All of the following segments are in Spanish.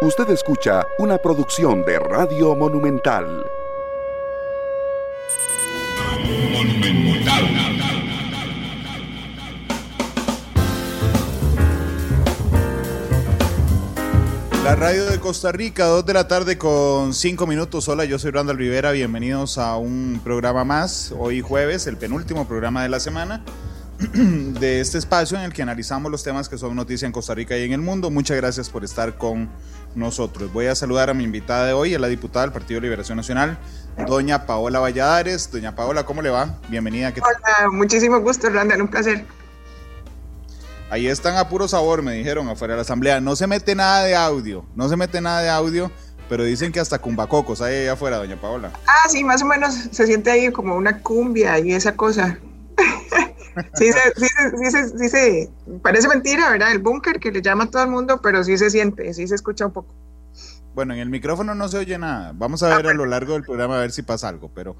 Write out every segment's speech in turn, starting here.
Usted escucha una producción de Radio Monumental. La radio de Costa Rica, 2 de la tarde con 5 minutos. Hola, yo soy Randall Rivera. Bienvenidos a un programa más. Hoy jueves, el penúltimo programa de la semana de este espacio en el que analizamos los temas que son noticia en Costa Rica y en el mundo. Muchas gracias por estar con nosotros. Voy a saludar a mi invitada de hoy, a la diputada del Partido de Liberación Nacional, doña Paola Valladares. Doña Paola, ¿cómo le va? Bienvenida. Hola, muchísimo gusto, Randall, un placer. Ahí están a puro sabor, me dijeron afuera de la asamblea. No se mete nada de audio, no se mete nada de audio, pero dicen que hasta cumbacocos hay ahí afuera, doña Paola. Ah, sí, más o menos se siente ahí como una cumbia y esa cosa. sí, sí, sí, parece mentira, ¿verdad? El búnker que le llama a todo el mundo, pero sí se siente, sí se escucha un poco. Bueno, en el micrófono no se oye nada. Vamos a ver a lo largo del programa a ver si pasa algo, pero,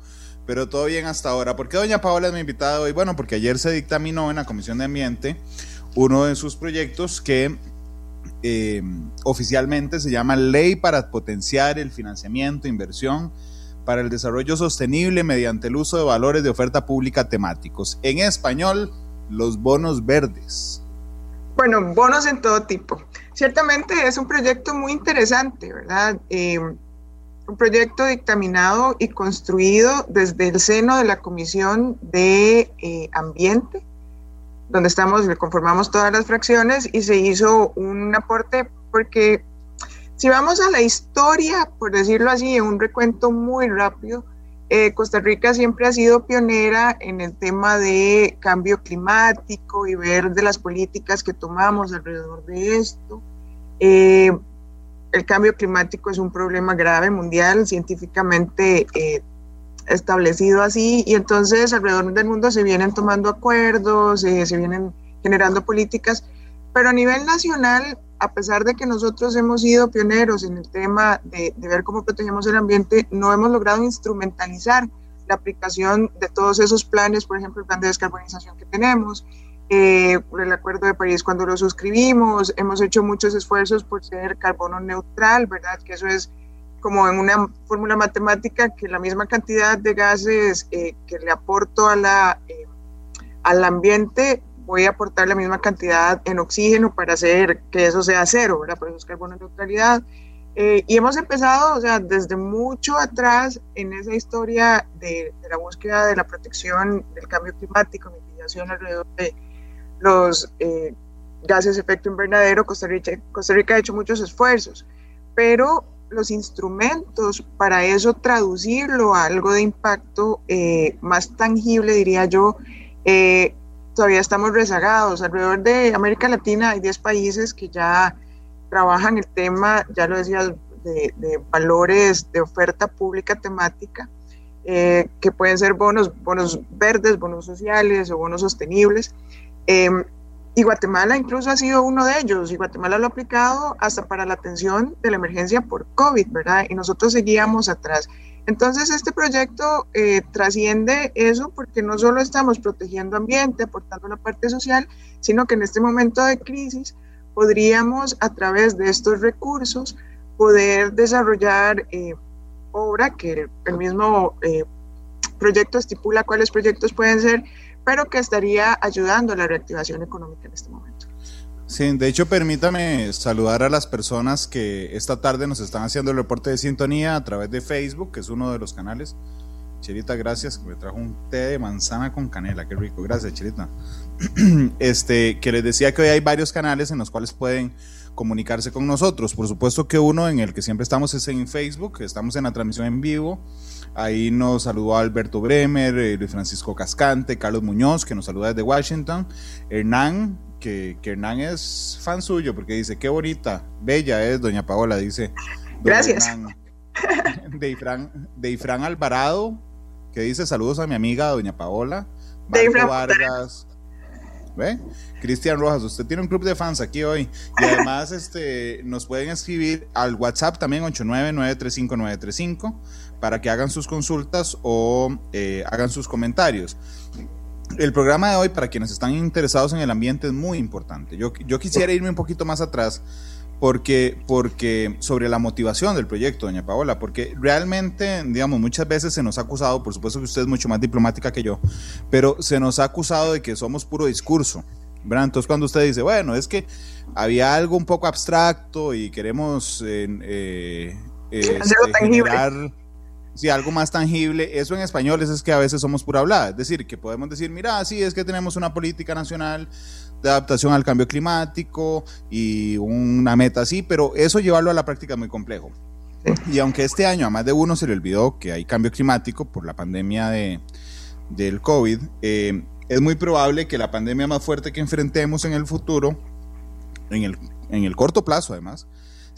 pero todo bien hasta ahora. ¿Por qué doña Paola es mi invitada hoy? Bueno, porque ayer se dictaminó en la Comisión de Ambiente uno de sus proyectos que eh, oficialmente se llama Ley para potenciar el financiamiento, inversión para el desarrollo sostenible mediante el uso de valores de oferta pública temáticos. En español, los bonos verdes. Bueno, bonos en todo tipo. Ciertamente es un proyecto muy interesante, ¿verdad? Eh, un proyecto dictaminado y construido desde el seno de la Comisión de eh, Ambiente, donde estamos, le conformamos todas las fracciones y se hizo un aporte porque si vamos a la historia, por decirlo así, en un recuento muy rápido, eh, Costa Rica siempre ha sido pionera en el tema de cambio climático y ver de las políticas que tomamos alrededor de esto. Eh, el cambio climático es un problema grave mundial, científicamente eh, establecido así, y entonces alrededor del mundo se vienen tomando acuerdos, se vienen generando políticas, pero a nivel nacional a pesar de que nosotros hemos sido pioneros en el tema de, ver cómo protegemos el ambiente, no hemos logrado instrumentalizar la aplicación de todos esos planes, por ejemplo, el plan de descarbonización que tenemos, eh, el Acuerdo de París cuando lo suscribimos, hemos hecho muchos esfuerzos por ser carbono neutral, ¿verdad? Que eso es como en una fórmula matemática que la misma cantidad de gases eh, que le aporto a la, eh, al ambiente voy a aportar la misma cantidad en oxígeno para hacer que eso sea cero, ¿verdad? Por eso es carbono neutralidad. Eh, y hemos empezado, o sea, desde mucho atrás en esa historia de, la búsqueda de la protección del cambio climático, mitigación alrededor de los eh, gases de efecto invernadero, Costa Rica, Costa Rica ha hecho muchos esfuerzos, pero los instrumentos para eso traducirlo a algo de impacto eh, más tangible, diría yo, todavía estamos rezagados. Alrededor de América Latina hay 10 países que ya trabajan el tema, ya lo decía, de, valores de oferta pública temática, eh, que pueden ser bonos, bonos verdes, bonos sociales o bonos sostenibles. Em, y Guatemala incluso ha sido uno de ellos, y Guatemala lo ha aplicado hasta para la atención de la emergencia por COVID, ¿verdad? Y nosotros seguíamos atrás. Entonces, este proyecto eh, trasciende eso porque no solo estamos protegiendo ambiente, aportando la parte social, sino que en este momento de crisis podríamos, a través de estos recursos, poder desarrollar eh, obra que el mismo eh, proyecto estipula cuáles proyectos pueden ser, pero que estaría ayudando a la reactivación económica en este momento. Sí, de hecho, permítame saludar a las personas que esta tarde nos están haciendo el reporte de sintonía a través de Facebook, que es uno de los canales. Chirita, gracias, que me trajo un té de manzana con canela, qué rico, gracias, Chirita. Este, que les decía que hoy hay varios canales en los cuales pueden comunicarse con nosotros. Por supuesto que uno en el que siempre estamos es en Facebook, estamos en la transmisión en vivo. Ahí nos saludó Alberto Bremer, eh, Luis Francisco Cascante, Carlos Muñoz, que nos saluda desde Washington, Hernán, que, Hernán es fan suyo porque dice, qué bonita, bella es doña Paola, dice. Gracias. de, Ifrán, Alvarado, que dice saludos a mi amiga doña Paola. Marco Vargas. ¿Ve? Cristian Rojas, usted tiene un club de fans aquí hoy. Y además este, nos pueden escribir al WhatsApp también 899-35935 para que hagan sus consultas o eh, hagan sus comentarios el programa de hoy, para quienes están interesados en el ambiente, es muy importante. Yo, yo quisiera irme un poquito más atrás porque, porque sobre la motivación del proyecto, doña Paola, porque realmente, digamos, muchas veces se nos ha acusado, por supuesto que usted es mucho más diplomática que yo, pero se nos ha acusado de que somos puro discurso. ¿verdad? Entonces cuando usted dice, bueno, es que había algo un poco abstracto y queremos eh, eh, este, generar sí, algo más tangible, eso en español es, es que a veces somos pura hablada, es decir, que podemos decir, mira, sí, es que tenemos una política nacional de adaptación al cambio climático y una meta así, pero eso llevarlo a la práctica es muy complejo. Y aunque este año a más de uno se le olvidó que hay cambio climático por la pandemia de, del COVID, eh, es muy probable que la pandemia más fuerte que enfrentemos en el futuro, en el, en el corto plazo además,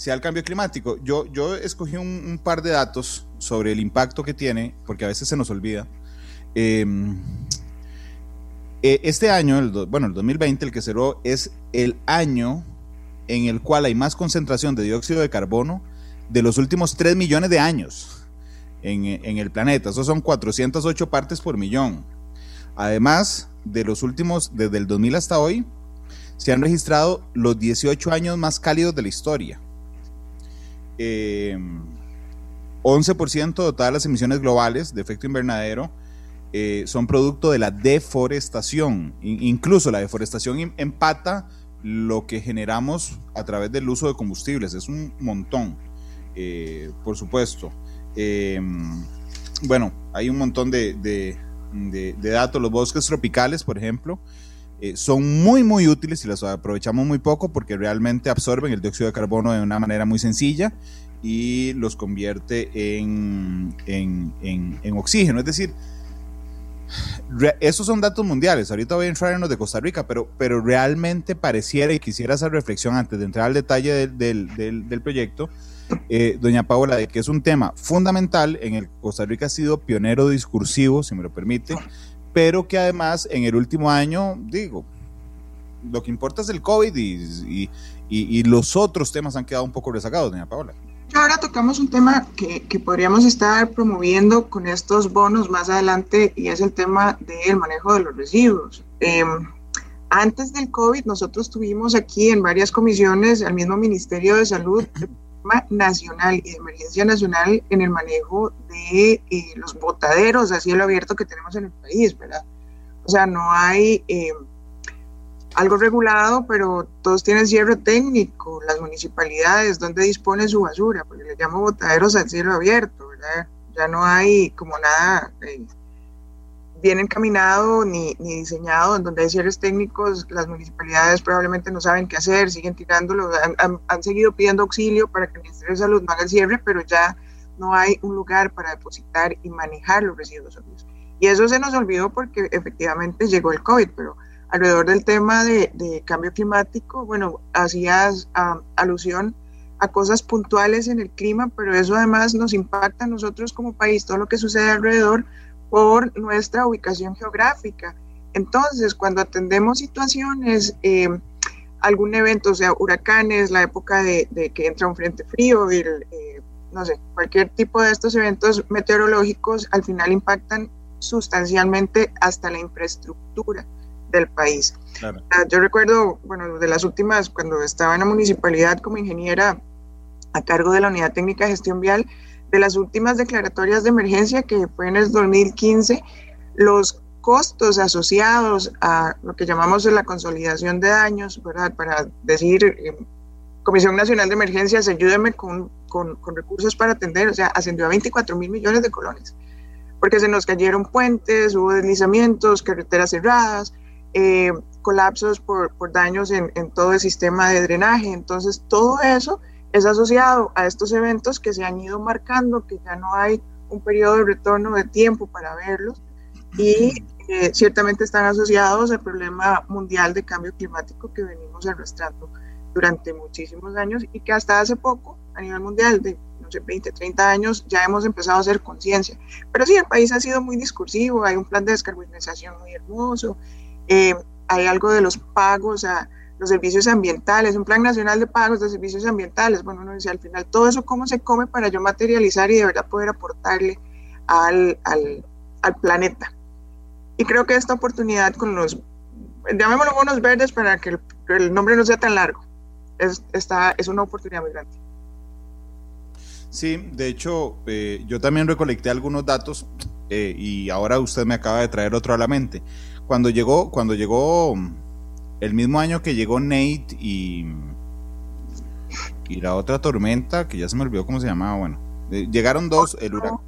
sea el cambio climático. Yo, yo escogí un, par de datos sobre el impacto que tiene, porque a veces se nos olvida. Eh, eh, este año, el, bueno, el 2020, el que cerró, es el año en el cual hay más concentración de dióxido de carbono de los últimos 3 millones de años en, el planeta. Esos son 408 partes por millón. Además, de los últimos, desde el 2000 hasta hoy, se han registrado los 18 años más cálidos de la historia. 11% eh, de todas las emisiones globales de efecto invernadero eh, son producto de la deforestación. incluso la deforestación empata lo que generamos a través del uso de combustibles. Es un montón, eh, por supuesto. Em, bueno, hay un montón de, datos. Los bosques tropicales, por ejemplo, eh, son muy, muy útiles y los aprovechamos muy poco porque realmente absorben el dióxido de carbono de una manera muy sencilla y los convierte en, en, en oxígeno. Es decir, esos son datos mundiales. Ahorita voy a entrar en los de Costa Rica, pero, pero realmente pareciera y quisiera hacer reflexión antes de entrar al detalle del, proyecto, eh, doña Paola, de que es un tema fundamental en el Costa Rica ha sido pionero discursivo, si me lo permite, pero que además en el último año, digo, lo que importa es el COVID y, y los otros temas han quedado un poco rezagados, doña Paola. Ahora tocamos un tema que, que, podríamos estar promoviendo con estos bonos más adelante y es el tema del manejo de los residuos. Em, antes del COVID nosotros tuvimos aquí en varias comisiones al mismo Ministerio de Salud nacional y de emergencia nacional en el manejo de eh, los botaderos a cielo abierto que tenemos en el país, ¿verdad? O sea, no hay... Eh, algo regulado, pero todos tienen cierre técnico, las municipalidades, donde disponen su basura, porque le llamo botaderos al cielo abierto, ¿verdad? Ya no hay como nada eh, bien encaminado ni, ni, diseñado, en donde hay cierres técnicos, las municipalidades probablemente no saben qué hacer, siguen tirándolo, han, han, seguido pidiendo auxilio para que el Ministerio de Salud no haga el cierre, pero ya no hay un lugar para depositar y manejar los residuos sólidos. Y eso se nos olvidó porque efectivamente llegó el COVID, pero alrededor del tema de, cambio climático, bueno, hacías alusión a cosas puntuales en el clima, pero eso además nos impacta a nosotros como país, todo lo que sucede alrededor por nuestra ubicación geográfica. Entonces, cuando atendemos situaciones, eh, algún evento, o sea, huracanes, la época de, que entra un frente frío, eh, no sé, cualquier tipo de estos eventos meteorológicos, al final impactan sustancialmente hasta la infraestructura del país. Ah, yo recuerdo, bueno, de las últimas, cuando estaba en la municipalidad como ingeniera a cargo de la Unidad Técnica de Gestión Vial, de las últimas declaratorias de emergencia que fue en el 2015, los costos asociados a lo que llamamos la consolidación de daños. Para decir, eh, Comisión Nacional de Emergencias, ayúdeme con, con, con, recursos para atender, o sea, ascendió a 24 mil millones de colones, porque se nos cayeron puentes, hubo deslizamientos, carreteras cerradas, eh, colapsos por, por daños en, en, todo el sistema de drenaje. Entonces, todo eso es asociado a estos eventos que se han ido marcando, que ya no hay un periodo de retorno de tiempo para verlos y eh, ciertamente están asociados al problema mundial de cambio climático que venimos arrastrando durante muchísimos años y que hasta hace poco a nivel mundial de no sé, 20, 30 años ya hemos empezado a hacer conciencia. Pero sí, el país ha sido muy discursivo, hay un plan de descarbonización muy hermoso, eh, hay algo de los pagos a los servicios ambientales, un plan nacional de pagos de servicios ambientales. Bueno, uno dice al final, todo eso cómo se come para yo materializar y de verdad poder aportarle al, al, al planeta. Y creo que esta oportunidad con los, llamémoslo bonos verdes para que el, el nombre no sea tan largo, es, está, es una oportunidad muy grande. Sí, de hecho, eh, yo también recolecté algunos datos eh, y ahora usted me acaba de traer otro a la mente. Cuando llegó, cuando llegó el mismo año que llegó Nate y, y la otra tormenta, que ya se me olvidó cómo se llamaba, bueno, eh, llegaron dos, el huracán.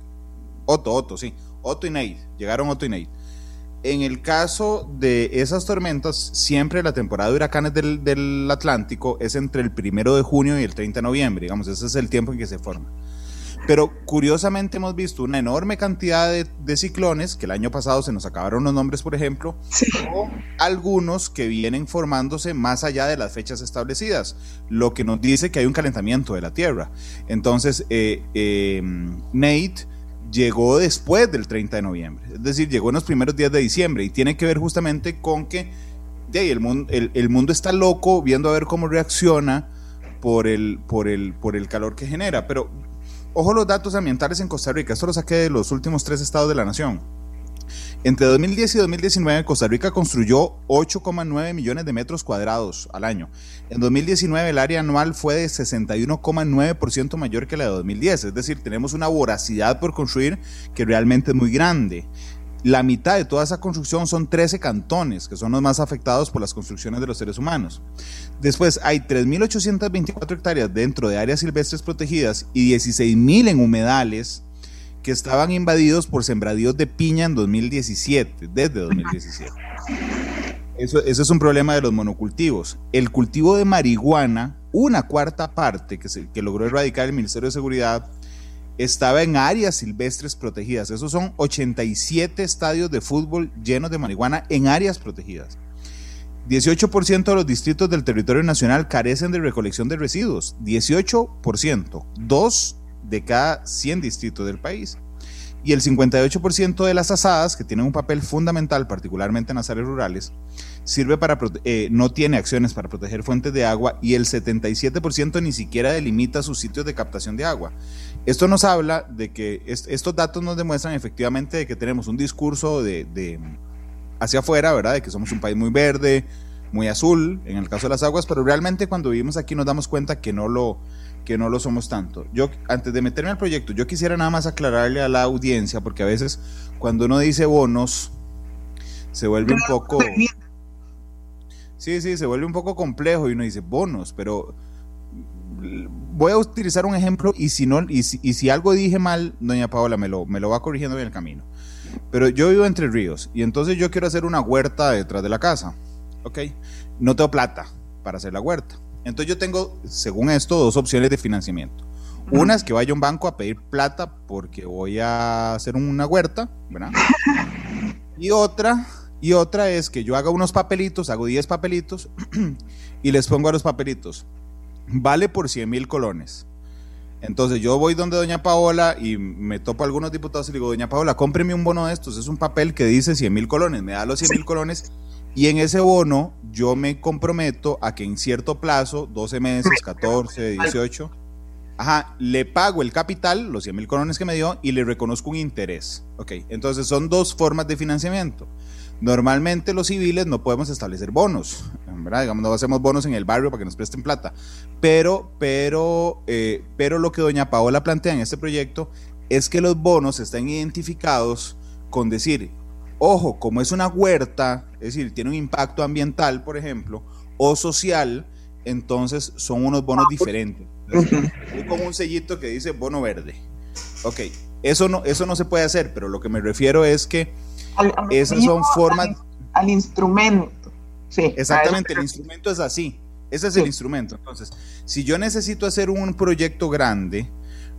Otto, Otto, sí, Otto y Nate, llegaron Otto y Nate. En el caso de esas tormentas, siempre la temporada de huracanes del, del, Atlántico es entre el primero de junio y el 30 de noviembre, digamos, ese es el tiempo en que se forma. Pero curiosamente hemos visto una enorme cantidad de, de ciclones, que el año pasado se nos acabaron los nombres, por ejemplo, sí. o algunos que vienen formándose más allá de las fechas establecidas, lo que nos dice que hay un calentamiento de la Tierra. Entonces, eh, eh, Nate llegó después del 30 de noviembre, es decir, llegó en los primeros días de diciembre y tiene que ver justamente con que de el, mundo, el, el, mundo está loco viendo a ver cómo reacciona por el, por, el, por el calor que genera. Pero ojo los datos ambientales en Costa Rica, esto lo saqué de los últimos tres estados de la nación. Entre 2010 y 2019, Costa Rica construyó 8,9 millones de metros cuadrados al año. En 2019, el área anual fue de 61,9% mayor que la de 2010. Es decir, tenemos una voracidad por construir que realmente es muy grande. La mitad de toda esa construcción son 13 cantones, que son los más afectados por las construcciones de los seres humanos. Después hay 3.824 hectáreas dentro de áreas silvestres protegidas y 16.000 en humedales que estaban invadidos por sembradíos de piña en 2017, desde 2017. Eso, eso, es un problema de los monocultivos. El cultivo de marihuana, una cuarta parte que, se, que logró erradicar el Ministerio de Seguridad, estaba en áreas silvestres protegidas. Esos son 87 estadios de fútbol llenos de marihuana en áreas protegidas. 18% de los distritos del territorio nacional carecen de recolección de residuos. 18%. Dos de cada 100 distritos del país. Y el 58% de las asadas, que tienen un papel fundamental, particularmente en las áreas rurales, eh, no tiene acciones para proteger fuentes de agua y el 77% ni siquiera delimita sus sitios de captación de agua. Esto nos habla de que est estos datos nos demuestran efectivamente de que tenemos un discurso de, de hacia afuera, ¿verdad? De que somos un país muy verde, muy azul, en el caso de las aguas, pero realmente cuando vivimos aquí nos damos cuenta que no lo, que no lo somos tanto. Yo, antes de meterme al proyecto, yo quisiera nada más aclararle a la audiencia, porque a veces cuando uno dice bonos, se vuelve un poco... Sí, sí, se vuelve un poco complejo y uno dice bonos, pero voy a utilizar un ejemplo y si, no, y si, y si algo dije mal, doña Paola me lo, me lo va corrigiendo en el camino. Pero yo vivo entre ríos y entonces yo quiero hacer una huerta detrás de la casa. Ok, no tengo plata para hacer la huerta. Entonces yo tengo, según esto, dos opciones de financiamiento. Una es que vaya a un banco a pedir plata porque voy a hacer una huerta, ¿verdad? Y otra, y otra es que yo haga unos papelitos, hago 10 papelitos y les pongo a los papelitos, vale por 100 mil colones. Entonces yo voy donde doña Paola y me topo a algunos diputados y le digo, doña Paola, cómpreme un bono de estos, es un papel que dice 100 mil colones, me da los 100 mil colones y en ese bono yo me comprometo a que en cierto plazo, 12 meses, 14, 18, ajá, le pago el capital, los 100 mil colones que me dio, y le reconozco un interés. Ok, entonces son dos formas de financiamiento. Normalmente los civiles no podemos establecer bonos, ¿verdad? Digamos, no hacemos bonos en el barrio para que nos presten plata. Pero, pero, eh, pero lo que doña Paola plantea en este proyecto es que los bonos están identificados con decir, Ojo, como es una huerta, es decir, tiene un impacto ambiental, por ejemplo, o social, entonces son unos bonos diferentes. Hay como un sellito que dice bono verde. Ok, eso no, eso no se puede hacer, pero lo que me refiero es que al, al esas son formas... Al, al instrumento. Sí, Exactamente, el instrumento es así. Ese es sí. el instrumento. Entonces, si yo necesito hacer un proyecto grande,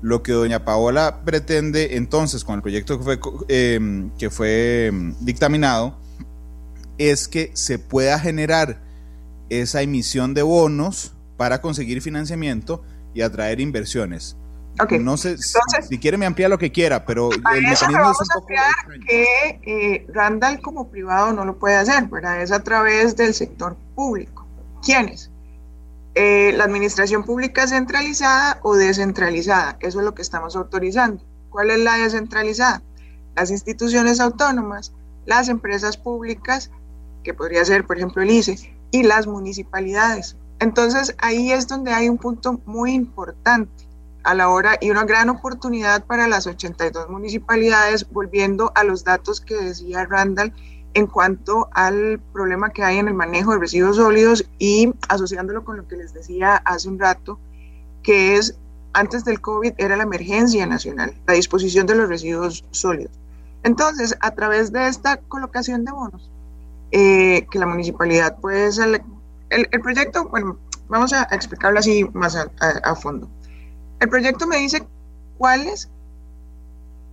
lo que doña Paola pretende entonces con el proyecto que fue, eh, que fue em, dictaminado es que se pueda generar esa emisión de bonos para conseguir financiamiento y atraer inversiones. Okay. No sé Entonces, si quiere me amplía lo que quiera, pero el mecanismo vamos es un poco que eh, Randall como privado no lo puede hacer, ¿verdad? Es a través del sector público. ¿Quiénes? Eh, la administración pública centralizada o descentralizada. Eso es lo que estamos autorizando. ¿Cuál es la descentralizada? Las instituciones autónomas, las empresas públicas, que podría ser, por ejemplo, el ICE, y las municipalidades. Entonces ahí es donde hay un punto muy importante a la hora y una gran oportunidad para las 82 municipalidades, volviendo a los datos que decía Randall en cuanto al problema que hay en el manejo de residuos sólidos y asociándolo con lo que les decía hace un rato, que es antes del COVID era la emergencia nacional, la disposición de los residuos sólidos. Entonces, a través de esta colocación de bonos, eh, que la municipalidad puede el, el, proyecto, bueno, vamos a explicarlo así más a, fondo. El proyecto me dice cuáles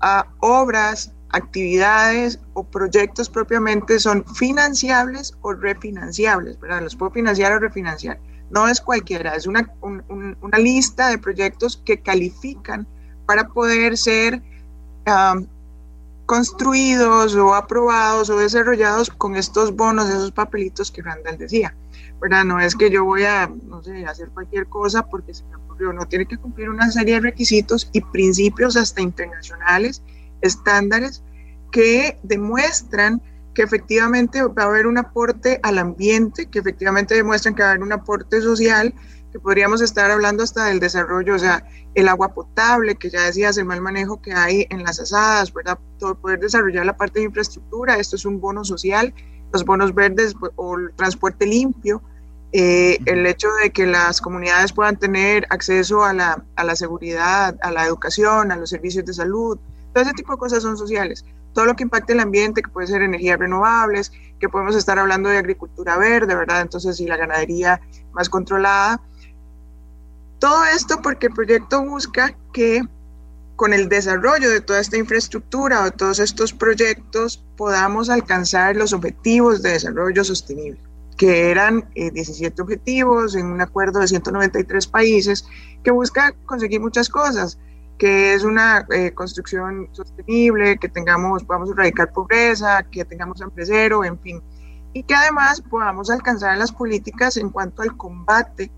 ah, obras, actividades o proyectos propiamente son financiables o refinanciables, ¿verdad? Los puedo financiar o refinanciar. No es cualquiera, es una, una lista de proyectos que califican para poder ser ah, construidos o aprobados o desarrollados con estos bonos, esos papelitos que Randall decía. ¿Verdad? No es que yo voy a, no sé, hacer cualquier cosa porque se me ocurrió, no tiene que cumplir una serie de requisitos y principios hasta internacionales, estándares, que demuestran que efectivamente va a haber un aporte al ambiente, que efectivamente demuestran que va a haber un aporte social, que podríamos estar hablando hasta del desarrollo, o sea, el agua potable, que ya decías, el mal manejo que hay en las asadas, ¿verdad? Todo, poder desarrollar la parte de infraestructura, esto es un bono social, los bonos verdes o el transporte limpio, eh, el hecho de que las comunidades puedan tener acceso a la, a la seguridad, a la educación, a los servicios de salud, todo ese tipo de cosas son sociales. Todo lo que impacte el ambiente, que puede ser energías renovables, que podemos estar hablando de agricultura verde, ¿verdad? Entonces, si la ganadería más controlada, todo esto porque el proyecto busca que con el desarrollo de toda esta infraestructura o de todos estos proyectos podamos alcanzar los objetivos de desarrollo sostenible, que eran 17 eh, objetivos en un acuerdo de 193 países que busca conseguir muchas cosas, que es una eh, construcción sostenible, que tengamos, podamos erradicar pobreza, que tengamos hambre cero, en fin, y que además podamos alcanzar las políticas en cuanto al combate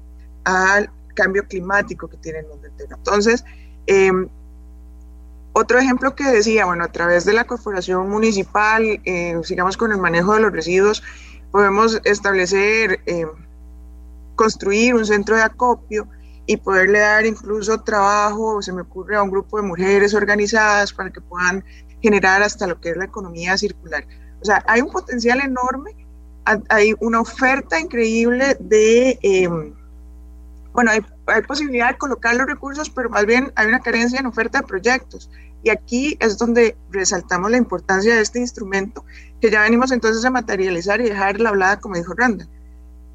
al cambio climático que tiene el mundo entero. Entonces, em, otro ejemplo que decía, bueno, a través de la corporación municipal, eh, sigamos con el manejo de los residuos, podemos establecer, em, construir un centro de acopio y poderle dar incluso trabajo, se me ocurre, a un grupo de mujeres organizadas para que puedan generar hasta lo que es la economía circular. O sea, hay un potencial enorme, hay una oferta increíble de... Eh, bueno, hay, posibilidad de colocar los recursos, pero más bien hay una carencia en oferta de proyectos. Y aquí es donde resaltamos la importancia de este instrumento que ya venimos entonces a materializar y dejar la hablada, como dijo Randa.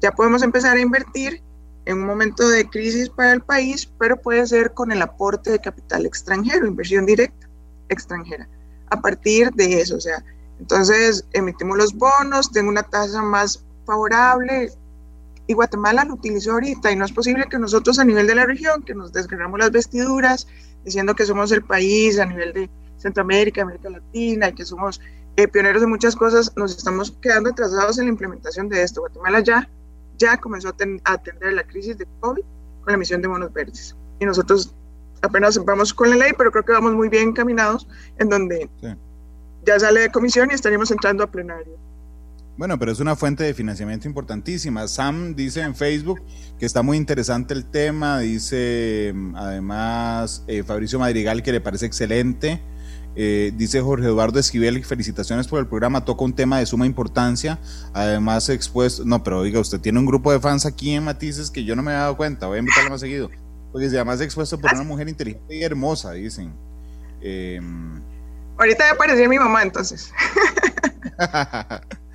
Ya podemos empezar a invertir en un momento de crisis para el país, pero puede ser con el aporte de capital extranjero, inversión directa extranjera. A partir de eso, o sea, entonces emitimos los bonos, tengo una tasa más favorable, y Guatemala lo utilizó ahorita y no es posible que nosotros a nivel de la región, que nos desgarramos las vestiduras diciendo que somos el país a nivel de Centroamérica, América Latina y que somos eh, pioneros de muchas cosas, nos estamos quedando atrasados en la implementación de esto. Guatemala ya, ya comenzó a, atender la crisis de COVID con la emisión de bonos verdes y nosotros apenas vamos con la ley, pero creo que vamos muy bien encaminados en donde ya sale de comisión y estaríamos entrando a plenario. Bueno, pero es una fuente de financiamiento importantísima. Sam dice en Facebook que está muy interesante el tema, dice además eh, Fabricio Madrigal que le parece excelente. Eh, dice Jorge Eduardo Esquivel, felicitaciones por el programa, toca un tema de suma importancia, además expuesto, no, pero oiga, usted tiene un grupo de fans aquí en Matices que yo no me he dado cuenta, voy a invitarlo más seguido, porque además expuesto por una mujer inteligente y hermosa, dicen. Em, Ahorita ya apareció mi mamá entonces.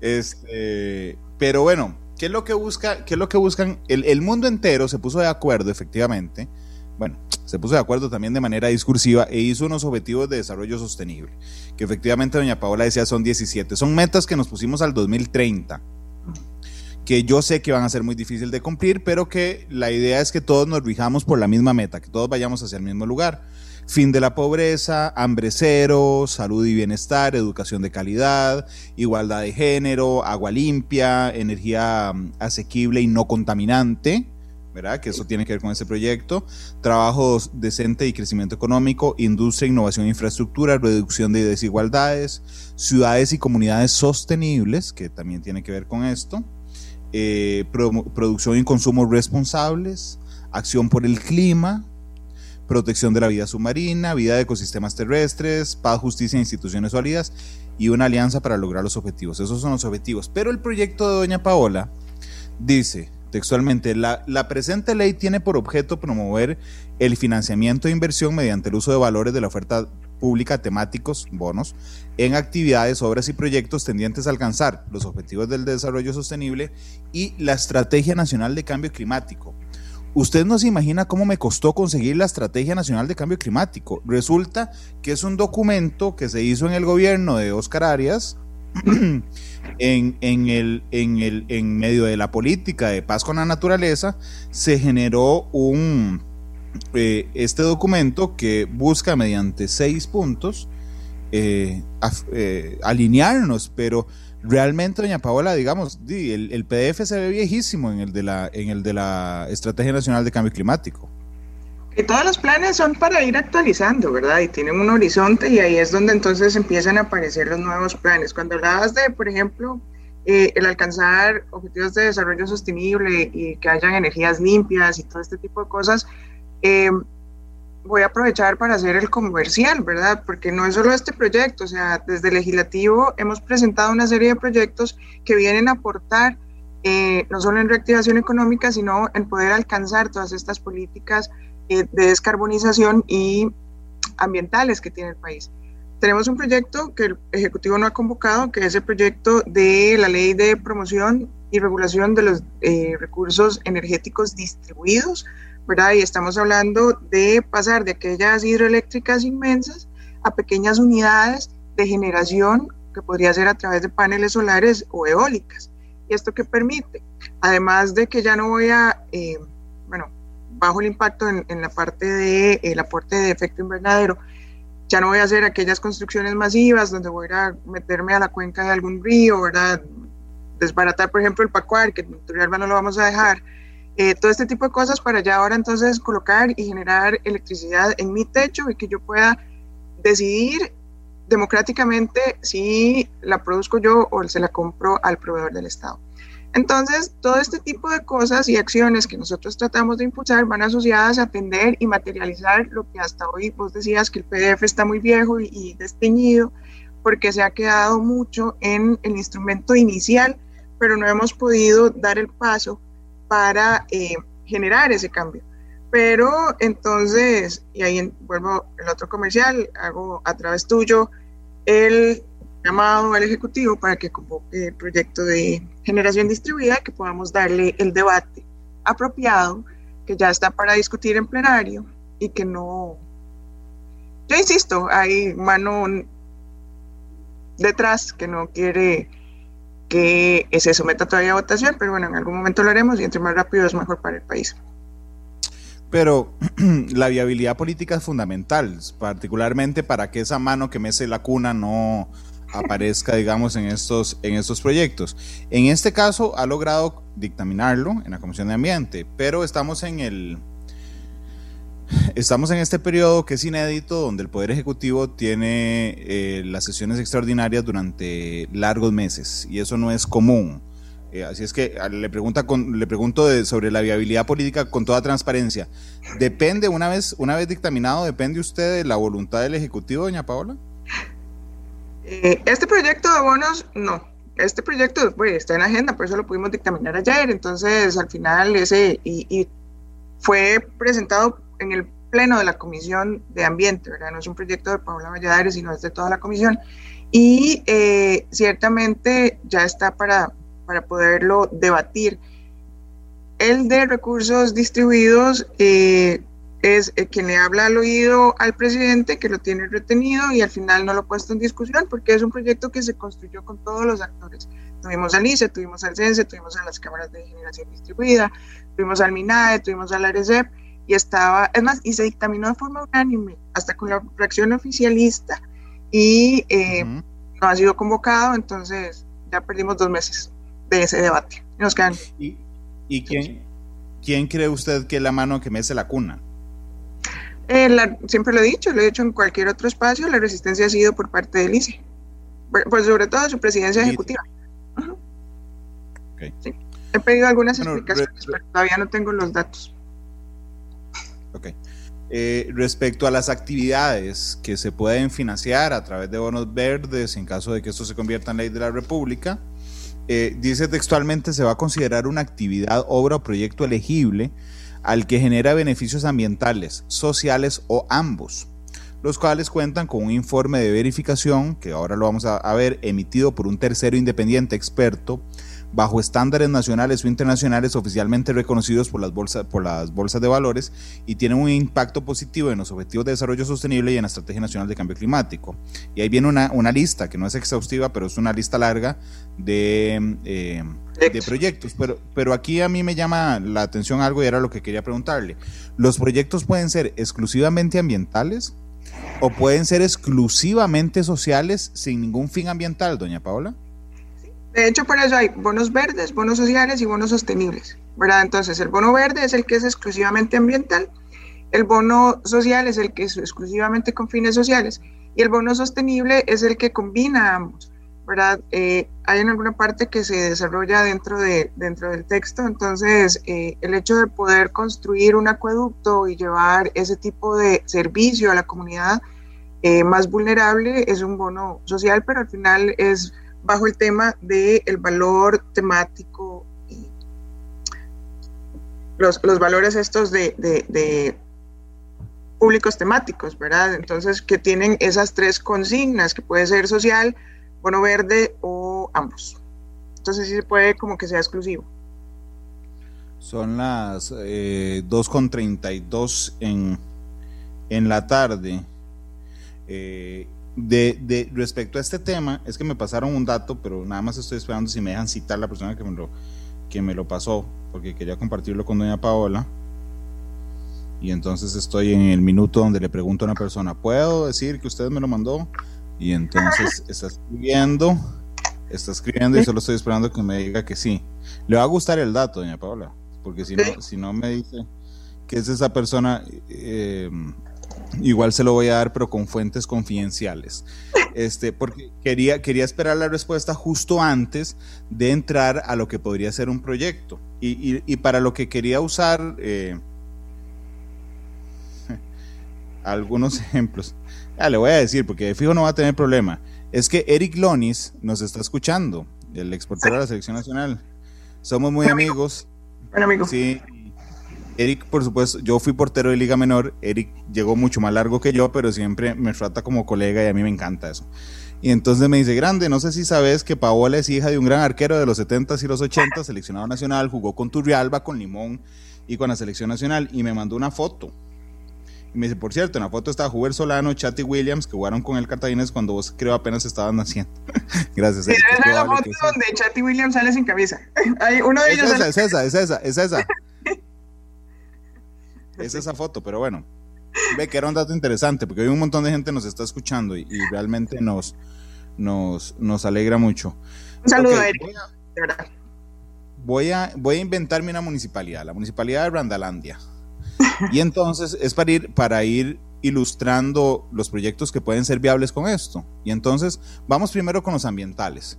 este, pero bueno, ¿qué es lo que busca? ¿Qué es lo que buscan? El, mundo entero se puso de acuerdo, efectivamente. Bueno, se puso de acuerdo también de manera discursiva e hizo unos objetivos de desarrollo sostenible, que efectivamente doña Paola decía son 17. Son metas que nos pusimos al 2030, que yo sé que van a ser muy difíciles de cumplir, pero que la idea es que todos nos rijamos por la misma meta, que todos vayamos hacia el mismo lugar fin de la pobreza, hambre cero, salud y bienestar, educación de calidad, igualdad de género, agua limpia, energía mm, asequible y no contaminante, ¿verdad? Que eso tiene que ver con ese proyecto, trabajo decente y crecimiento económico, industria, innovación e infraestructura, reducción de desigualdades, ciudades y comunidades sostenibles, que también tiene que ver con esto, eh, producción y consumo responsables, acción por el clima, protección de la vida submarina, vida de ecosistemas terrestres, paz, justicia e instituciones sólidas y una alianza para lograr los objetivos. Esos son los objetivos. Pero el proyecto de Doña Paola dice textualmente, la, la presente ley tiene por objeto promover el financiamiento de inversión mediante el uso de valores de la oferta pública temáticos, bonos, en actividades, obras y proyectos tendientes a alcanzar los objetivos del desarrollo sostenible y la Estrategia Nacional de Cambio Climático. Usted no se imagina cómo me costó conseguir la Estrategia Nacional de Cambio Climático. Resulta que es un documento que se hizo en el gobierno de Oscar Arias, en, el, en, el, en medio de la política de paz con la naturaleza, se generó un, eh, este documento que busca mediante seis puntos eh, eh, alinearnos, pero realmente, doña Paola, digamos, el, PDF se ve viejísimo en el de la, en el de la Estrategia Nacional de Cambio Climático. Y todos los planes son para ir actualizando, ¿verdad? Y tienen un horizonte y ahí es donde entonces empiezan a aparecer los nuevos planes. Cuando hablabas de, por ejemplo, eh, el alcanzar objetivos de desarrollo sostenible y que hayan energías limpias y todo este tipo de cosas, eh, voy a aprovechar para hacer el comercial, ¿verdad? Porque no es solo este proyecto, o sea, desde legislativo hemos presentado una serie de proyectos que vienen a aportar eh, no solo en reactivación económica, sino en poder alcanzar todas estas políticas eh, de descarbonización y ambientales que tiene el país. Tenemos un proyecto que el Ejecutivo no ha convocado, que es el proyecto de la Ley de Promoción y Regulación de los eh, Recursos Energéticos Distribuidos, ¿verdad? Y estamos hablando de pasar de aquellas hidroeléctricas inmensas a pequeñas unidades de generación que podría ser a través de paneles solares o eólicas. ¿Y esto qué permite? Además de que ya no voy a, eh, bueno, bajo el impacto en, la parte del el aporte de efecto invernadero, ya no voy a hacer aquellas construcciones masivas donde voy a meterme a la cuenca de algún río, ¿verdad? Desbaratar, por ejemplo, el pacuar, que en Turrialba no lo vamos a dejar, eh, todo este tipo de cosas para ya ahora entonces colocar y generar electricidad en mi techo y que yo pueda decidir democráticamente si la produzco yo o se la compro al proveedor del Estado. Entonces, todo este tipo de cosas y acciones que nosotros tratamos de impulsar van asociadas a atender y materializar lo que hasta hoy vos decías que el PDF está muy viejo y, y desteñido porque se ha quedado mucho en el instrumento inicial, pero no hemos podido dar el paso para eh, generar ese cambio. Pero entonces, y ahí vuelvo el otro comercial, hago a través tuyo el llamado al Ejecutivo para que convoque el proyecto de generación distribuida, que podamos darle el debate apropiado, que ya está para discutir en plenario y que no... Yo insisto, hay mano detrás que no quiere que se someta todavía a votación, pero bueno, en algún momento lo haremos y entre más rápido es mejor para el país. Pero la viabilidad política es fundamental, particularmente para que esa mano que mece la cuna no aparezca, digamos, en estos, en estos proyectos. En este caso ha logrado dictaminarlo en la Comisión de Ambiente, pero estamos en el, Estamos en este periodo que es inédito, donde el Poder Ejecutivo tiene eh, las sesiones extraordinarias durante largos meses y eso no es común. Eh, así es que ah, le, pregunta le pregunto sobre la viabilidad política con toda transparencia. ¿Depende, una vez, una vez dictaminado, depende usted de la voluntad del Ejecutivo, doña Paola? Eh, este proyecto de bonos, no. Este proyecto pues, está en agenda, por eso lo pudimos dictaminar ayer. Entonces, al final, ese y fue presentado en el pleno de la Comisión de Ambiente, ¿verdad? No es un proyecto de Paula Valladares, sino es de toda la comisión. Y eh, ciertamente ya está para, para poderlo debatir. El de recursos distribuidos eh, es eh, quien le habla al oído al presidente, que lo tiene retenido y al final no lo ha puesto en discusión, porque es un proyecto que se construyó con todos los actores. Tuvimos al ICE, tuvimos al CENSE, tuvimos a las cámaras de generación distribuida, tuvimos al MINAE, tuvimos al ARECEP, y estaba, es más, y se dictaminó de forma unánime, hasta con la fracción oficialista, y eh, no ha sido convocado, entonces ya perdimos dos meses de ese debate. Nos quedan. ¿Y, y quién, quién cree usted que es la mano que mece la cuna? Eh, siempre lo he dicho, lo he dicho en cualquier otro espacio, la resistencia ha sido por parte del ICE, pues sobre todo su presidencia ejecutiva. pedido algunas explicaciones, pero todavía no tengo los datos. Eh, respecto a las actividades que se pueden financiar a través de bonos verdes en caso de que esto se convierta en ley de la República, eh, dice textualmente se va a considerar una actividad, obra o proyecto elegible al que genera beneficios ambientales, sociales o ambos, los cuales cuentan con un informe de verificación, que ahora lo vamos a, a ver, emitido por un tercero independiente experto, bajo estándares nacionales o internacionales oficialmente reconocidos por las, bolsas, por las bolsas de valores y tienen un impacto positivo en los objetivos de desarrollo sostenible y en la Estrategia Nacional de Cambio Climático. Y ahí viene una, una lista, que no es exhaustiva, pero es una lista larga de, eh, de proyectos. Pero, pero aquí a mí me llama la atención algo y era lo que quería preguntarle. ¿Los proyectos pueden ser exclusivamente ambientales o pueden ser exclusivamente sociales sin ningún fin ambiental, doña Paola? De hecho, por eso hay bonos verdes, bonos sociales y bonos sostenibles, ¿verdad? Entonces, el bono verde es el que es exclusivamente ambiental, el bono social es el que es exclusivamente con fines sociales y el bono sostenible es el que combina ambos, ¿verdad? Eh, hay en alguna parte que se desarrolla dentro, de, dentro del texto, entonces eh, el hecho de poder construir un acueducto y llevar ese tipo de servicio a la comunidad eh, más vulnerable es un bono social, pero al final es bajo el tema del el valor temático y los, los valores estos de, de, públicos temáticos, ¿verdad? Entonces, que tienen esas tres consignas, que puede ser social, bono verde o ambos. Entonces, sí se puede como que sea exclusivo. Son las eh, 2.32 en, en la tarde. Eh, de, de, respecto a este tema, es que me pasaron un dato, pero nada más estoy esperando si me dejan citar la persona que me lo, que me lo pasó, porque quería compartirlo con doña Paola. Y entonces estoy en el minuto donde le pregunto a una persona, ¿puedo decir que usted me lo mandó? Y entonces está escribiendo, está escribiendo y solo estoy esperando que me diga que sí. Le va a gustar el dato, doña Paola, porque si no, si no me dice que es esa persona, eh, Igual se lo voy a dar, pero con fuentes confidenciales. Este, porque quería, quería esperar la respuesta justo antes de entrar a lo que podría ser un proyecto. Y, y, para lo que quería usar eh, algunos ejemplos. Ya le voy a decir, porque de fijo no va a tener problema. Es que Eric Lonis nos está escuchando, el exportador de la selección nacional. Somos muy amigos. Buen amigo. Sí, Eric, por supuesto, yo fui portero de Liga Menor. Eric llegó mucho más largo que yo, pero siempre me trata como colega y a mí me encanta eso. Y entonces me dice, grande, no sé si sabes que Paola es hija de un gran arquero de los 70s y los 80s, seleccionado nacional, jugó con Turrialba, con Limón y con la selección nacional. Y me mandó una foto. Y me dice, por cierto, en la foto está Juber Solano, Chatty Williams, que jugaron con el Cartaginés cuando vos creo apenas estaban naciendo. Gracias. Eric, es la foto donde Chatty Williams sale sin camisa. Hay uno de es ellos. Es esa, es esa, es esa. es esa foto, pero bueno, ve que era un dato interesante, porque hoy un montón de gente nos está escuchando y, realmente nos, nos, nos alegra mucho. Un saludo a Eric, voy a. Voy a, voy a inventarme una municipalidad, la municipalidad de Randalandia. y entonces es para ir, para ir ilustrando los proyectos que pueden ser viables con esto. Y entonces vamos primero con los ambientales.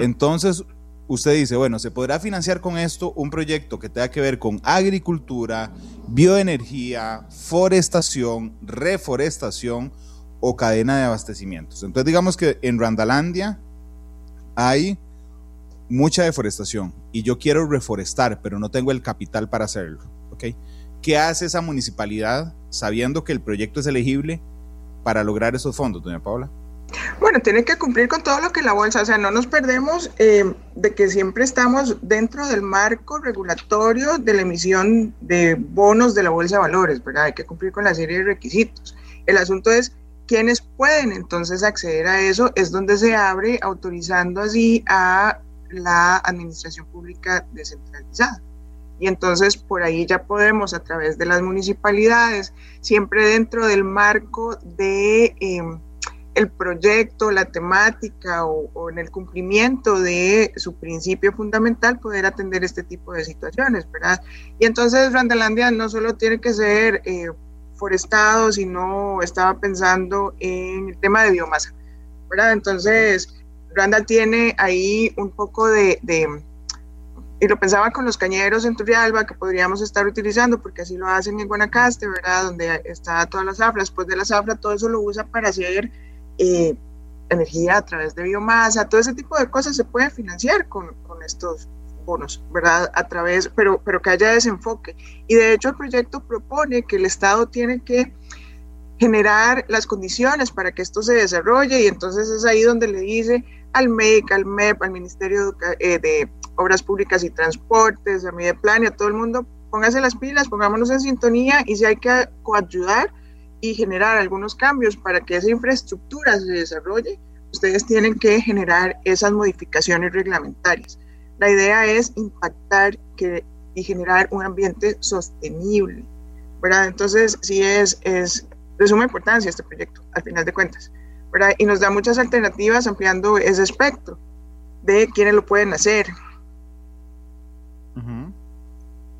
Entonces, usted dice, bueno, se podrá financiar con esto un proyecto que tenga que ver con agricultura, bioenergía, forestación, reforestación o cadena de abastecimientos. Entonces digamos que en Randalandia hay mucha deforestación y yo quiero reforestar, pero no tengo el capital para hacerlo. ¿Qué hace esa municipalidad sabiendo que el proyecto es elegible para lograr esos fondos, doña Paula? Bueno, tiene que cumplir con todo lo que la bolsa, o sea, no nos perdemos eh, de que siempre estamos dentro del marco regulatorio de la emisión de bonos de la bolsa de valores, ¿verdad? Hay que cumplir con la serie de requisitos. El asunto es quiénes pueden entonces acceder a eso, es donde se abre autorizando así a la administración pública descentralizada. Y entonces por ahí ya podemos a través de las municipalidades, siempre dentro del marco de... Eh, el proyecto, la temática o, en el cumplimiento de su principio fundamental poder atender este tipo de situaciones, ¿verdad? Y entonces Randalandia no solo tiene que ser eh, forestado, sino estaba pensando en el tema de biomasa, ¿verdad? Entonces, Randa tiene ahí un poco de, y lo pensaba con los cañeros en Turrialba que podríamos estar utilizando, porque así lo hacen en Guanacaste, ¿verdad? Donde está toda la zafra. Después de la zafra, todo eso lo usa para hacer eh, energía a través de biomasa. Todo ese tipo de cosas se puede financiar con, con estos bonos, ¿verdad? A través, pero, pero que haya desenfoque. Y de hecho, el proyecto propone que el Estado tiene que generar las condiciones para que esto se desarrolle y entonces es ahí donde le dice al MEC, al MEP, al Ministerio eh, de Obras Públicas y Transportes, a mí de Plan y a todo el mundo, póngase las pilas, pongámonos en sintonía y si hay que coayudar y generar algunos cambios para que esa infraestructura se desarrolle, ustedes tienen que generar esas modificaciones reglamentarias. La idea es impactar que, y generar un ambiente sostenible, ¿verdad? Entonces, sí es, es de suma importancia este proyecto, al final de cuentas. ¿verdad? Y nos da muchas alternativas ampliando ese espectro de quiénes lo pueden hacer.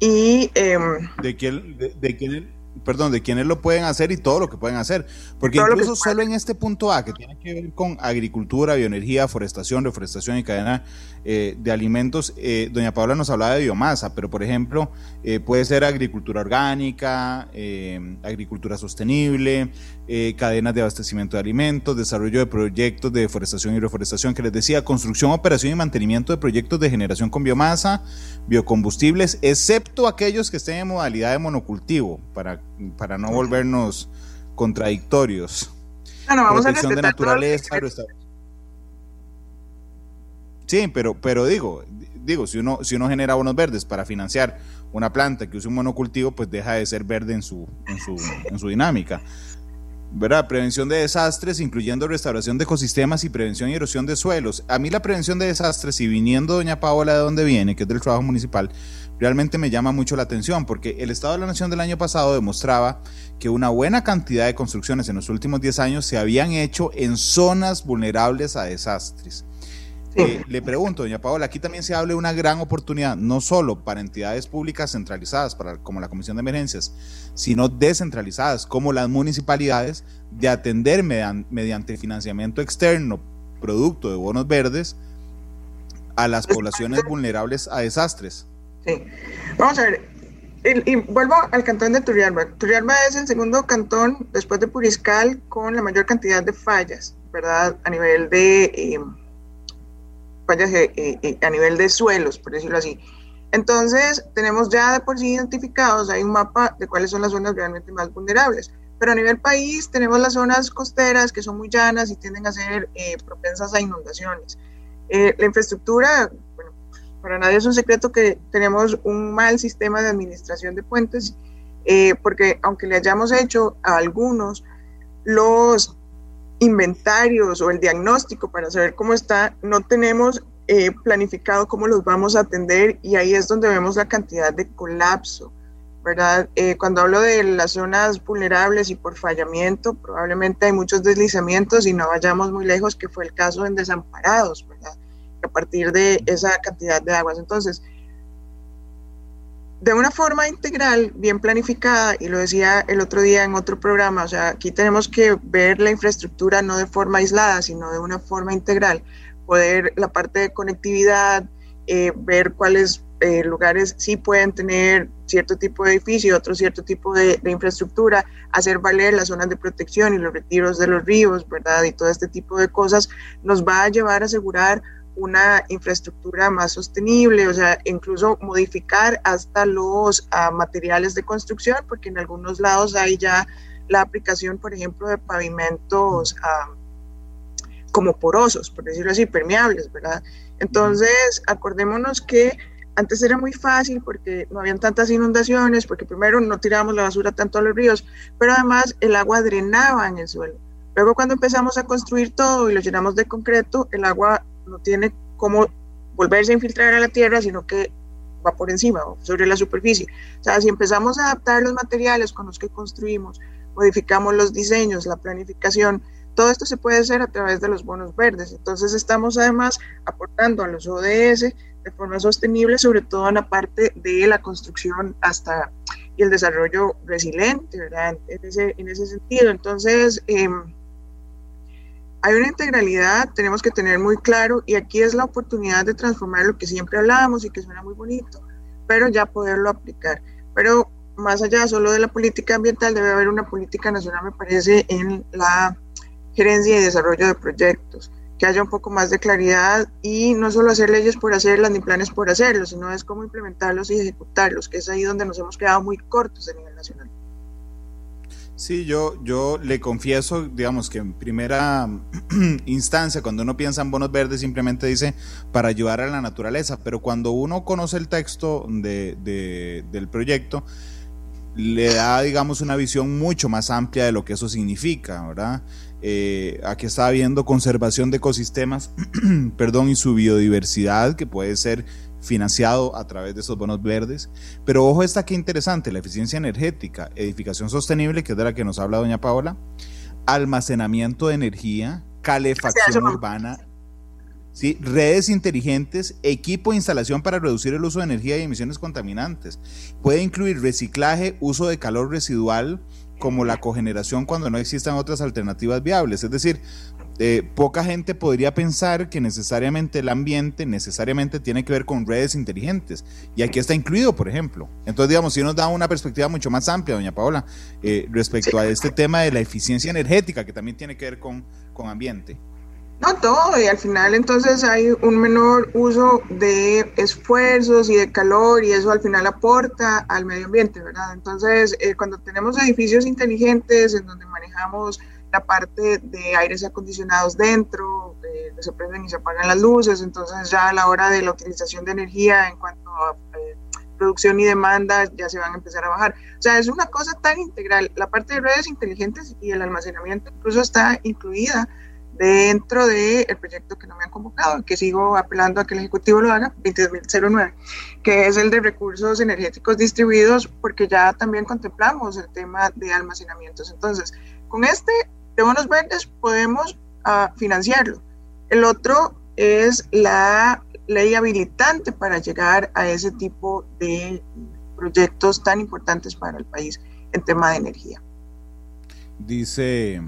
Y. Em, de, quién, de, de quién, perdón, de quiénes lo pueden hacer y todo lo que pueden hacer. Porque incluso solo en este punto A, que tiene que ver con agricultura, bioenergía, forestación, reforestación y cadena eh, de alimentos, eh, doña Paula nos hablaba de biomasa, pero por ejemplo, eh, puede ser agricultura orgánica, agricultura sostenible, cadenas de abastecimiento de alimentos, desarrollo de proyectos de deforestación y reforestación, que les decía, construcción, operación y mantenimiento de proyectos de generación con biomasa, biocombustibles, excepto aquellos que estén en modalidad de monocultivo, para, para no volvernos contradictorios. No, vamos Protección de naturaleza, Sí, pero, pero digo, digo, si uno, si uno genera bonos verdes para financiar una planta que use un monocultivo, pues deja de ser verde en su, en su, en su dinámica. ¿Verdad? Prevención de desastres, incluyendo restauración de ecosistemas y prevención y erosión de suelos. A mí la prevención de desastres, y viniendo doña Paola de donde viene, que es del trabajo municipal, realmente me llama mucho la atención, porque el Estado de la Nación del año pasado demostraba que una buena cantidad de construcciones en los últimos 10 años se habían hecho en zonas vulnerables a desastres. Eh, le pregunto, doña Paola, aquí también se habla de una gran oportunidad, no solo para entidades públicas centralizadas, para, como la Comisión de Emergencias, sino descentralizadas, como las municipalidades, de atender mediante financiamiento externo, producto de bonos verdes, a las poblaciones vulnerables a desastres. Sí, vamos a ver, y, vuelvo al cantón de Turrialba. Turrialba es el segundo cantón, después de Puriscal, con la mayor cantidad de fallas, ¿verdad? A nivel de... Eh, eh, eh, a nivel de suelos, por decirlo así. Entonces, tenemos ya de por sí identificados, hay un mapa de cuáles son las zonas realmente más vulnerables. Pero a nivel país tenemos las zonas costeras que son muy llanas y tienden a ser eh, propensas a inundaciones. la infraestructura, bueno, para nadie es un secreto que tenemos un mal sistema de administración de puentes, porque aunque le hayamos hecho a algunos los inventarios o el diagnóstico para saber cómo está, no tenemos eh, planificado cómo los vamos a atender y ahí es donde vemos la cantidad de colapso, ¿verdad? Eh, cuando hablo de las zonas vulnerables y por fallamiento, probablemente hay muchos deslizamientos y no vayamos muy lejos, que fue el caso en desamparados, ¿verdad? A partir de esa cantidad de aguas. Entonces, de una forma integral, bien planificada, y lo decía el otro día en otro programa, o sea, aquí tenemos que ver la infraestructura no de forma aislada, sino de una forma integral, poder la parte de conectividad, eh, ver cuáles eh, lugares sí pueden tener cierto tipo de edificio, otro cierto tipo de, de, infraestructura, hacer valer las zonas de protección y los retiros de los ríos, ¿verdad? Y todo este tipo de cosas nos va a llevar a asegurar una infraestructura más sostenible, o sea, incluso modificar hasta los ah, materiales de construcción, porque en algunos lados hay ya la aplicación, por ejemplo, de pavimentos ah, como porosos, por decirlo así, permeables, ¿verdad? Entonces, acordémonos que antes era muy fácil porque no habían tantas inundaciones, porque primero no tirábamos la basura tanto a los ríos, pero además el agua drenaba en el suelo. Luego cuando empezamos a construir todo y lo llenamos de concreto, el agua no tiene cómo volverse a infiltrar a la tierra, sino que va por encima o sobre la superficie. O sea, si empezamos a adaptar los materiales con los que construimos, modificamos los diseños, la planificación, todo esto se puede hacer a través de los bonos verdes. Entonces estamos además aportando a los ODS de forma sostenible, sobre todo en la parte de la construcción hasta y el desarrollo resiliente, ¿verdad? En ese, en ese sentido. Entonces, eh, hay una integralidad, tenemos que tener muy claro, y aquí es la oportunidad de transformar lo que siempre hablábamos y que suena muy bonito, pero ya poderlo aplicar. Pero más allá solo de la política ambiental, debe haber una política nacional, me parece, en la gerencia y desarrollo de proyectos, que haya un poco más de claridad y no solo hacer leyes por hacerlas ni planes por hacerlos, sino es cómo implementarlos y ejecutarlos, que es ahí donde nos hemos quedado muy cortos a nivel nacional. Sí, yo, yo le confieso, digamos que en primera instancia, cuando uno piensa en bonos verdes, simplemente dice para ayudar a la naturaleza, pero cuando uno conoce el texto de, del proyecto, le da, digamos, una visión mucho más amplia de lo que eso significa, ¿verdad? Eh, aquí está habiendo conservación de ecosistemas, perdón, y su biodiversidad, que puede ser financiado a través de esos bonos verdes. Pero ojo, está que interesante, la eficiencia energética, edificación sostenible, que es de la que nos habla doña Paola, almacenamiento de energía, calefacción urbana, ¿sí? redes inteligentes, equipo e instalación para reducir el uso de energía y emisiones contaminantes. Puede incluir reciclaje, uso de calor residual, como la cogeneración cuando no existan otras alternativas viables. Es decir, eh, poca gente podría pensar que necesariamente el ambiente necesariamente tiene que ver con redes inteligentes. Y aquí está incluido, por ejemplo. Entonces, digamos, si nos da una perspectiva mucho más amplia, doña Paola, eh, respecto a este tema de la eficiencia energética, que también tiene que ver con, con ambiente. No todo, y al final entonces hay un menor uso de esfuerzos y de calor y eso al final aporta al medio ambiente, ¿verdad? Entonces, eh, cuando tenemos edificios inteligentes en donde manejamos la parte de aires acondicionados dentro, eh, se prenden y se apagan las luces, entonces ya a la hora de la utilización de energía en cuanto a eh, producción y demanda ya se van a empezar a bajar. O sea, es una cosa tan integral. La parte de redes inteligentes y el almacenamiento incluso está incluida dentro del proyecto que no me han convocado, que sigo apelando a que el Ejecutivo lo haga, 20009, que es el de recursos energéticos distribuidos, porque ya también contemplamos el tema de almacenamientos. Entonces, con este de bonos verdes podemos uh, financiarlo. El otro es la ley habilitante para llegar a ese tipo de proyectos tan importantes para el país en tema de energía. Dice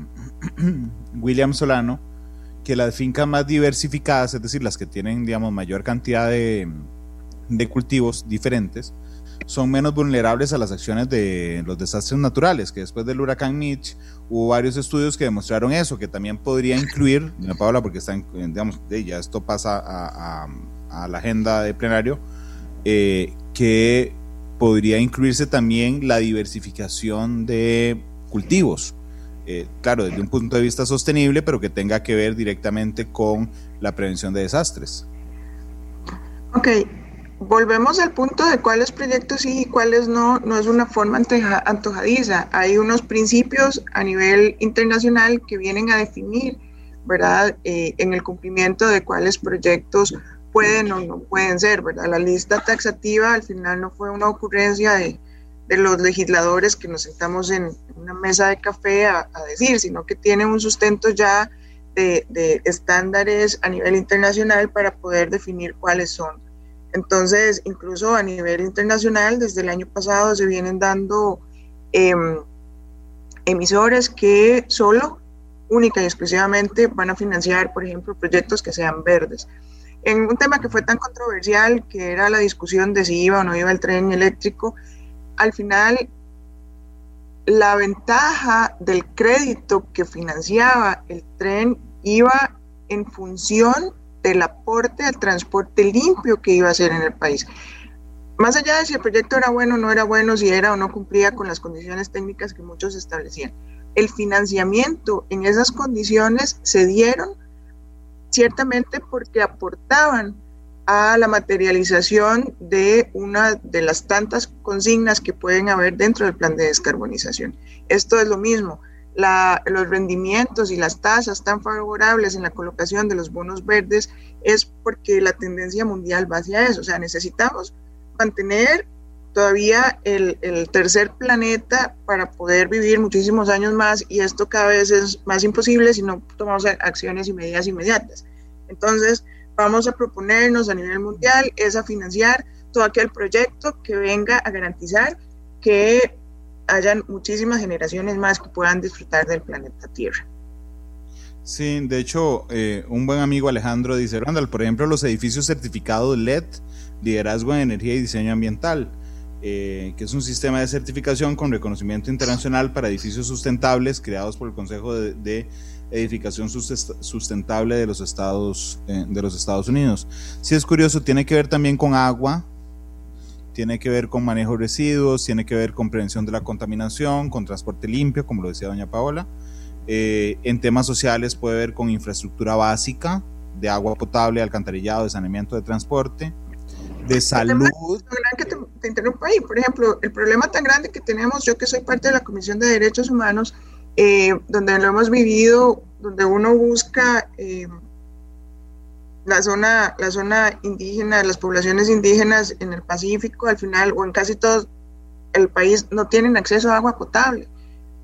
William Solano que las fincas más diversificadas, es decir, las que tienen, digamos, mayor cantidad de, de cultivos diferentes, son menos vulnerables a las acciones de los desastres naturales, que después del huracán Mitch hubo varios estudios que demostraron eso, que también podría incluir, doña Paula, porque están, digamos, ya esto pasa a, a, la agenda de plenario, eh, que podría incluirse también la diversificación de cultivos eh, claro, desde un punto de vista sostenible, pero que tenga que ver directamente con la prevención de desastres. Ok, volvemos al punto de cuáles proyectos sí y cuáles no, no es una forma antojadiza. Hay unos principios a nivel internacional que vienen a definir, ¿verdad?, eh, en el cumplimiento de cuáles proyectos pueden o no pueden ser, ¿verdad? La lista taxativa al final no fue una ocurrencia de, de los legisladores que nos sentamos en una mesa de café a, decir, sino que tiene un sustento ya de, estándares a nivel internacional para poder definir cuáles son. Entonces, incluso a nivel internacional, desde el año pasado se vienen dando emisores que solo, única y exclusivamente, van a financiar, por ejemplo, proyectos que sean verdes. En un tema que fue tan controversial, que era la discusión de si iba o no iba el tren eléctrico, al final la ventaja del crédito que financiaba el tren iba en función del aporte al transporte limpio que iba a hacer en el país. Más allá de si el proyecto era bueno o no era bueno, si era o no cumplía con las condiciones técnicas que muchos establecían. El financiamiento en esas condiciones se dieron ciertamente porque aportaban a la materialización de una de las tantas consignas que pueden haber dentro del plan de descarbonización. Esto es lo mismo. Los rendimientos y las tasas tan favorables en la colocación de los bonos verdes es porque la tendencia mundial va hacia eso. O sea, necesitamos mantener todavía el, el, tercer planeta para poder vivir muchísimos años más y esto cada vez es más imposible si no tomamos acciones y medidas inmediatas. Entonces, vamos a proponernos a nivel mundial es a financiar todo aquel proyecto que venga a garantizar que hayan muchísimas generaciones más que puedan disfrutar del planeta Tierra. Sí, de hecho, eh, un buen amigo Alejandro dice, Randall, por ejemplo, los edificios certificados LED, liderazgo en energía y diseño ambiental, eh, que es un sistema de certificación con reconocimiento internacional para edificios sustentables creados por el Consejo de, Edificación Sustentable de los Estados, eh, de los Estados Unidos. Sí es curioso, tiene que ver también con agua, tiene que ver con manejo de residuos, tiene que ver con prevención de la contaminación, con transporte limpio, como lo decía doña Paola. Eh, en temas sociales puede ver con infraestructura básica de agua potable, alcantarillado, de saneamiento de transporte, de salud. Que te, te interrumpo ahí. Por ejemplo, el problema tan grande que tenemos, yo que soy parte de la Comisión de Derechos Humanos, eh, donde lo hemos vivido, donde uno busca eh, la zona, la zona indígena, las poblaciones indígenas en el Pacífico, al final, o en casi todo el país, no tienen acceso a agua potable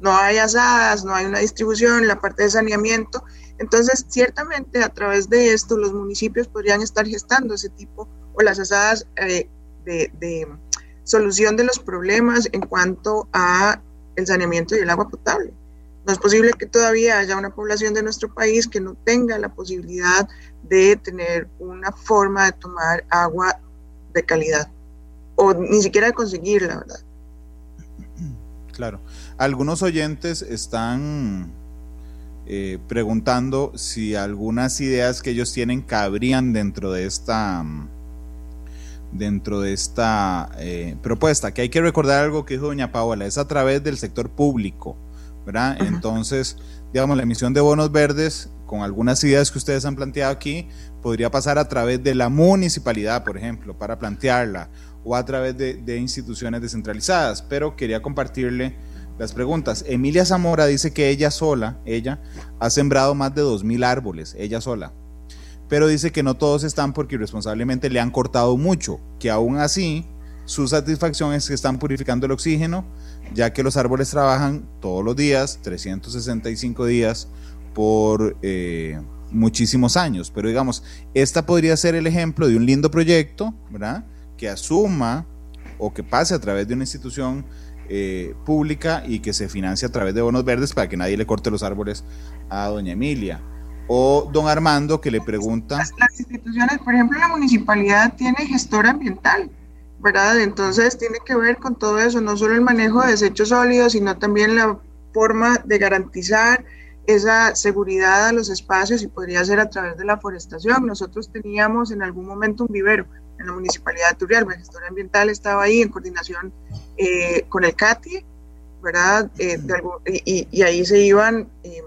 no hay asadas, no hay una distribución, la parte de saneamiento. Entonces, ciertamente a través de esto los municipios podrían estar gestando ese tipo o las asadas eh, de, solución de los problemas en cuanto a el saneamiento y el agua potable. No es posible que todavía haya una población de nuestro país que no tenga la posibilidad de tener una forma de tomar agua de calidad o ni siquiera de conseguirla, ¿verdad? Claro. Algunos oyentes están eh, preguntando si algunas ideas que ellos tienen cabrían dentro de esta dentro de esta eh, propuesta, que hay que recordar algo que dijo doña Paola, es a través del sector público, ¿verdad? Entonces, digamos, la emisión de bonos verdes, con algunas ideas que ustedes han planteado aquí, podría pasar a través de la municipalidad, por ejemplo, para plantearla, o a través de, instituciones descentralizadas, pero quería compartirle las preguntas. Emilia Zamora dice que ella sola, ella, ha sembrado más de 2.000 árboles, ella sola, pero dice que no todos están porque irresponsablemente le han cortado mucho, que aún así su satisfacción es que están purificando el oxígeno, ya que los árboles trabajan todos los días, 365 días por eh, muchísimos años. Pero digamos, esta podría ser el ejemplo de un lindo proyecto, ¿verdad? que asuma o que pase a través de una institución eh, pública y que se financie a través de bonos verdes para que nadie le corte los árboles a doña Emilia. O don Armando que le pregunta... Las, instituciones, por ejemplo, la municipalidad tiene gestor ambiental, ¿verdad? Entonces tiene que ver con todo eso, no solo el manejo de desechos sólidos, sino también la forma de garantizar esa seguridad a los espacios y podría ser a través de la forestación. Nosotros teníamos en algún momento un vivero en la Municipalidad de Turrialba. El gestor ambiental estaba ahí en coordinación eh, con el CATI, ¿verdad? Eh, y, ahí se iban eh,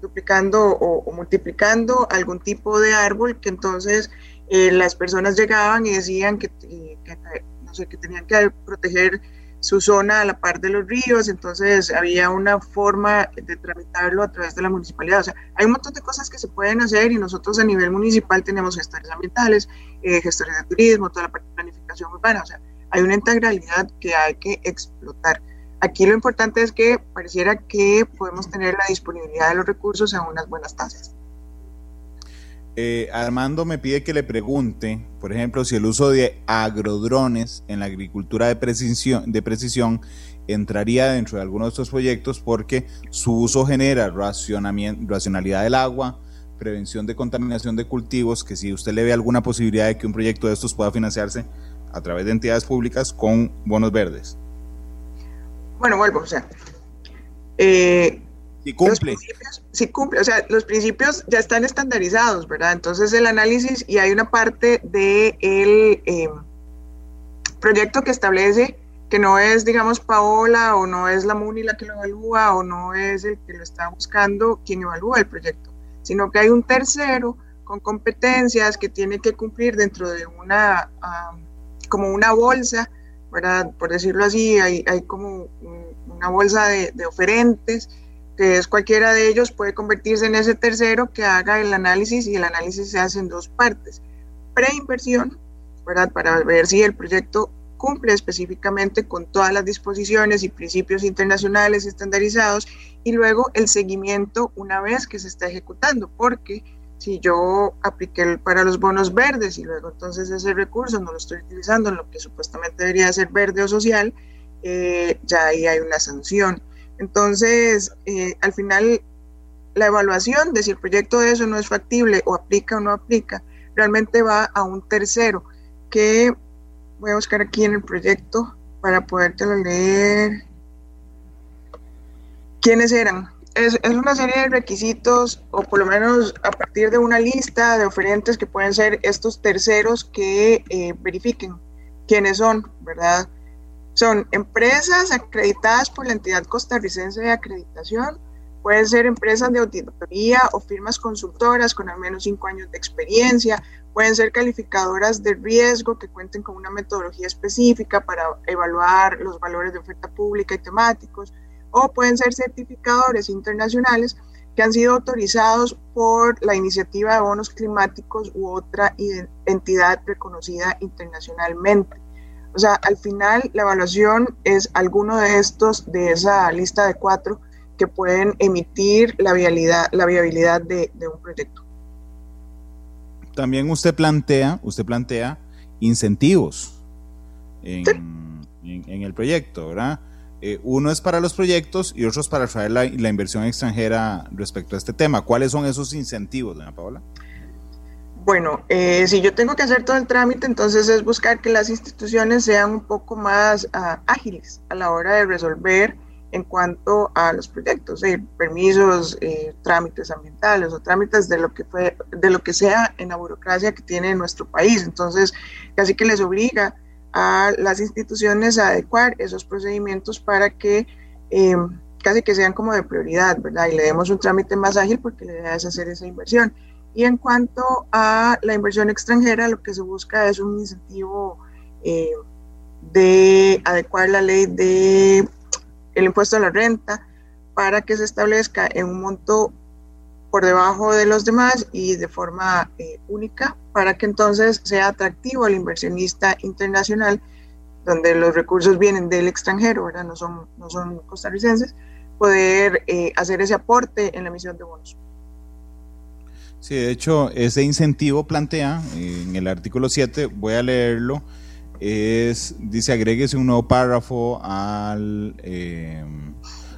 duplicando o, multiplicando algún tipo de árbol que entonces las personas llegaban y decían que, que tenían que proteger su zona a la par de los ríos, entonces había una forma de tramitarlo a través de la municipalidad. O sea, hay un montón de cosas que se pueden hacer y nosotros a nivel municipal tenemos gestores ambientales, eh, gestores de turismo, toda la parte de planificación urbana. O sea, hay una integralidad que hay que explotar. Aquí lo importante es que pareciera que podemos tener la disponibilidad de los recursos a unas buenas tasas. Eh, Armando me pide que le pregunte, por ejemplo, si el uso de agrodrones en la agricultura de precisión, de precisión entraría dentro de alguno de estos proyectos porque su uso genera racionalidad del agua, prevención de contaminación de cultivos, que si usted le ve alguna posibilidad de que un proyecto de estos pueda financiarse a través de entidades públicas con bonos verdes. Bueno, vuelvo, o sea, eh, si cumple. Si cumple, o sea, los principios ya están estandarizados, ¿verdad? Entonces el análisis y hay una parte del de eh, proyecto que establece que no es, digamos, Paola o no es la MUNI la que lo evalúa o no es el que lo está buscando quien evalúa el proyecto, sino que hay un tercero con competencias que tiene que cumplir dentro de una, como una bolsa, ¿verdad? Por decirlo así, hay, hay como una bolsa de, de oferentes que es cualquiera de ellos, puede convertirse en ese tercero que haga el análisis y el análisis se hace en dos partes. Preinversión, ¿verdad? Para ver si el proyecto cumple específicamente con todas las disposiciones y principios internacionales estandarizados y luego el seguimiento una vez que se está ejecutando, porque si yo apliqué para los bonos verdes y luego entonces ese recurso no lo estoy utilizando en lo que supuestamente debería ser verde o social, eh, ya ahí hay una sanción. Entonces, eh, al final, la evaluación de si el proyecto de eso no es factible o aplica o no aplica, realmente va a un tercero que voy a buscar aquí en el proyecto para podértelo leer. ¿Quiénes eran? Es, una serie de requisitos, o por lo menos a partir de una lista de oferentes que pueden ser estos terceros que eh, verifiquen quiénes son, ¿verdad? Son empresas acreditadas por la entidad costarricense de acreditación, pueden ser empresas de auditoría o firmas consultoras con al menos cinco años de experiencia, pueden ser calificadoras de riesgo que cuenten con una metodología específica para evaluar los valores de oferta pública y temáticos, o pueden ser certificadores internacionales que han sido autorizados por la iniciativa de bonos climáticos u otra entidad reconocida internacionalmente. O sea, al final la evaluación es alguno de estos, de esa lista de cuatro, que pueden emitir la viabilidad, la viabilidad de, de un proyecto. También usted plantea, usted plantea incentivos en, en, en el proyecto, ¿verdad? Eh, uno es para los proyectos y otro es para traer la, la, inversión extranjera respecto a este tema. ¿Cuáles son esos incentivos, doña Paola? Bueno, eh, si yo tengo que hacer todo el trámite, entonces es buscar que las instituciones sean un poco más uh, ágiles a la hora de resolver en cuanto a los proyectos, eh, permisos, eh, trámites ambientales o trámites de lo que fue, de lo que sea en la burocracia que tiene nuestro país. Entonces, casi que les obliga a las instituciones a adecuar esos procedimientos para que eh, casi que sean como de prioridad, ¿verdad? Y le demos un trámite más ágil porque la idea es hacer esa inversión. Y en cuanto a la inversión extranjera, lo que se busca es un incentivo eh, de adecuar la ley de el impuesto a la renta para que se establezca en un monto por debajo de los demás y de forma eh, única para que entonces sea atractivo al inversionista internacional, donde los recursos vienen del extranjero, ¿verdad? No, son, no son costarricenses, poder eh, hacer ese aporte en la emisión de bonos. Sí, de hecho, ese incentivo plantea en el artículo 7, voy a leerlo, es, dice, agréguese un nuevo párrafo al... Eh,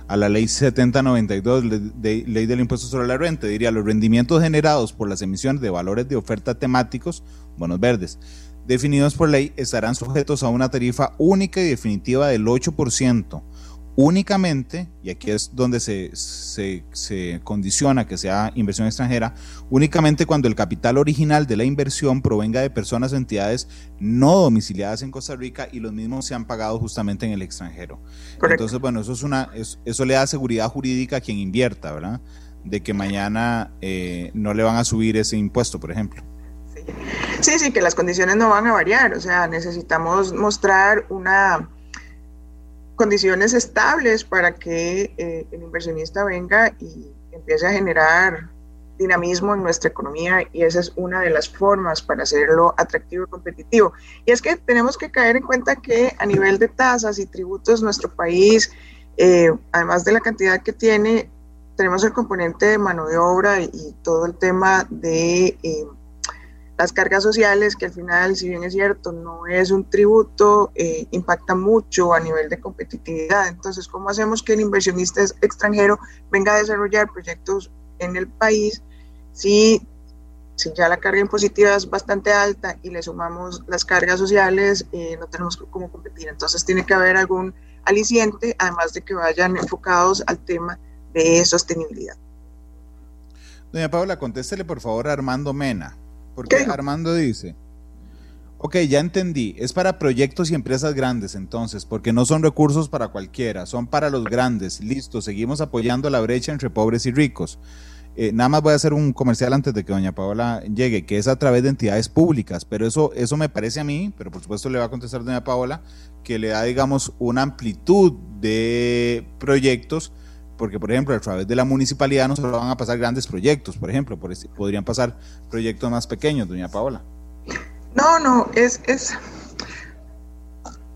a la ley 7092, de, ley del impuesto sobre la renta, diría los rendimientos generados por las emisiones de valores de oferta temáticos, bonos verdes, definidos por ley, estarán sujetos a una tarifa única y definitiva del 8% únicamente, y aquí es donde se, se, se, condiciona que sea inversión extranjera, únicamente cuando el capital original de la inversión provenga de personas o entidades no domiciliadas en Costa Rica y los mismos se han pagado justamente en el extranjero. Correcto. Entonces, bueno, eso, es una, eso, eso, le da seguridad jurídica a quien invierta, ¿verdad? De que mañana eh, no le van a subir ese impuesto, por ejemplo. Sí. sí, sí, que las condiciones no van a variar, o sea, necesitamos mostrar una condiciones estables para que eh, el inversionista venga y empiece a generar dinamismo en nuestra economía y esa es una de las formas para hacerlo atractivo y competitivo. Y es que tenemos que caer en cuenta que a nivel de tasas y tributos nuestro país, eh, además de la cantidad que tiene, tenemos el componente de mano de obra y, todo el tema de eh, las cargas sociales, que al final, si bien es cierto, no es un tributo, eh, impacta mucho a nivel de competitividad. Entonces, ¿cómo hacemos que el inversionista extranjero venga a desarrollar proyectos en el país si, si ya la carga impositiva es bastante alta y le sumamos las cargas sociales, eh, no tenemos cómo competir? Entonces, tiene que haber algún aliciente, además de que vayan enfocados al tema de sostenibilidad. Doña Paula, contéstele por favor a Armando Mena. Porque Armando dice, ok, ya entendí, es para proyectos y empresas grandes entonces, porque no son recursos para cualquiera, son para los grandes. Listo, seguimos apoyando la brecha entre pobres y ricos. Eh, nada más voy a hacer un comercial antes de que doña Paola llegue, que es a través de entidades públicas, pero eso, eso me parece a mí, pero por supuesto le va a contestar doña Paola, que le da, digamos, una amplitud de proyectos porque por ejemplo a través de la municipalidad no solo van a pasar grandes proyectos, por ejemplo, por este, podrían pasar proyectos más pequeños, doña Paola. No, no, es, es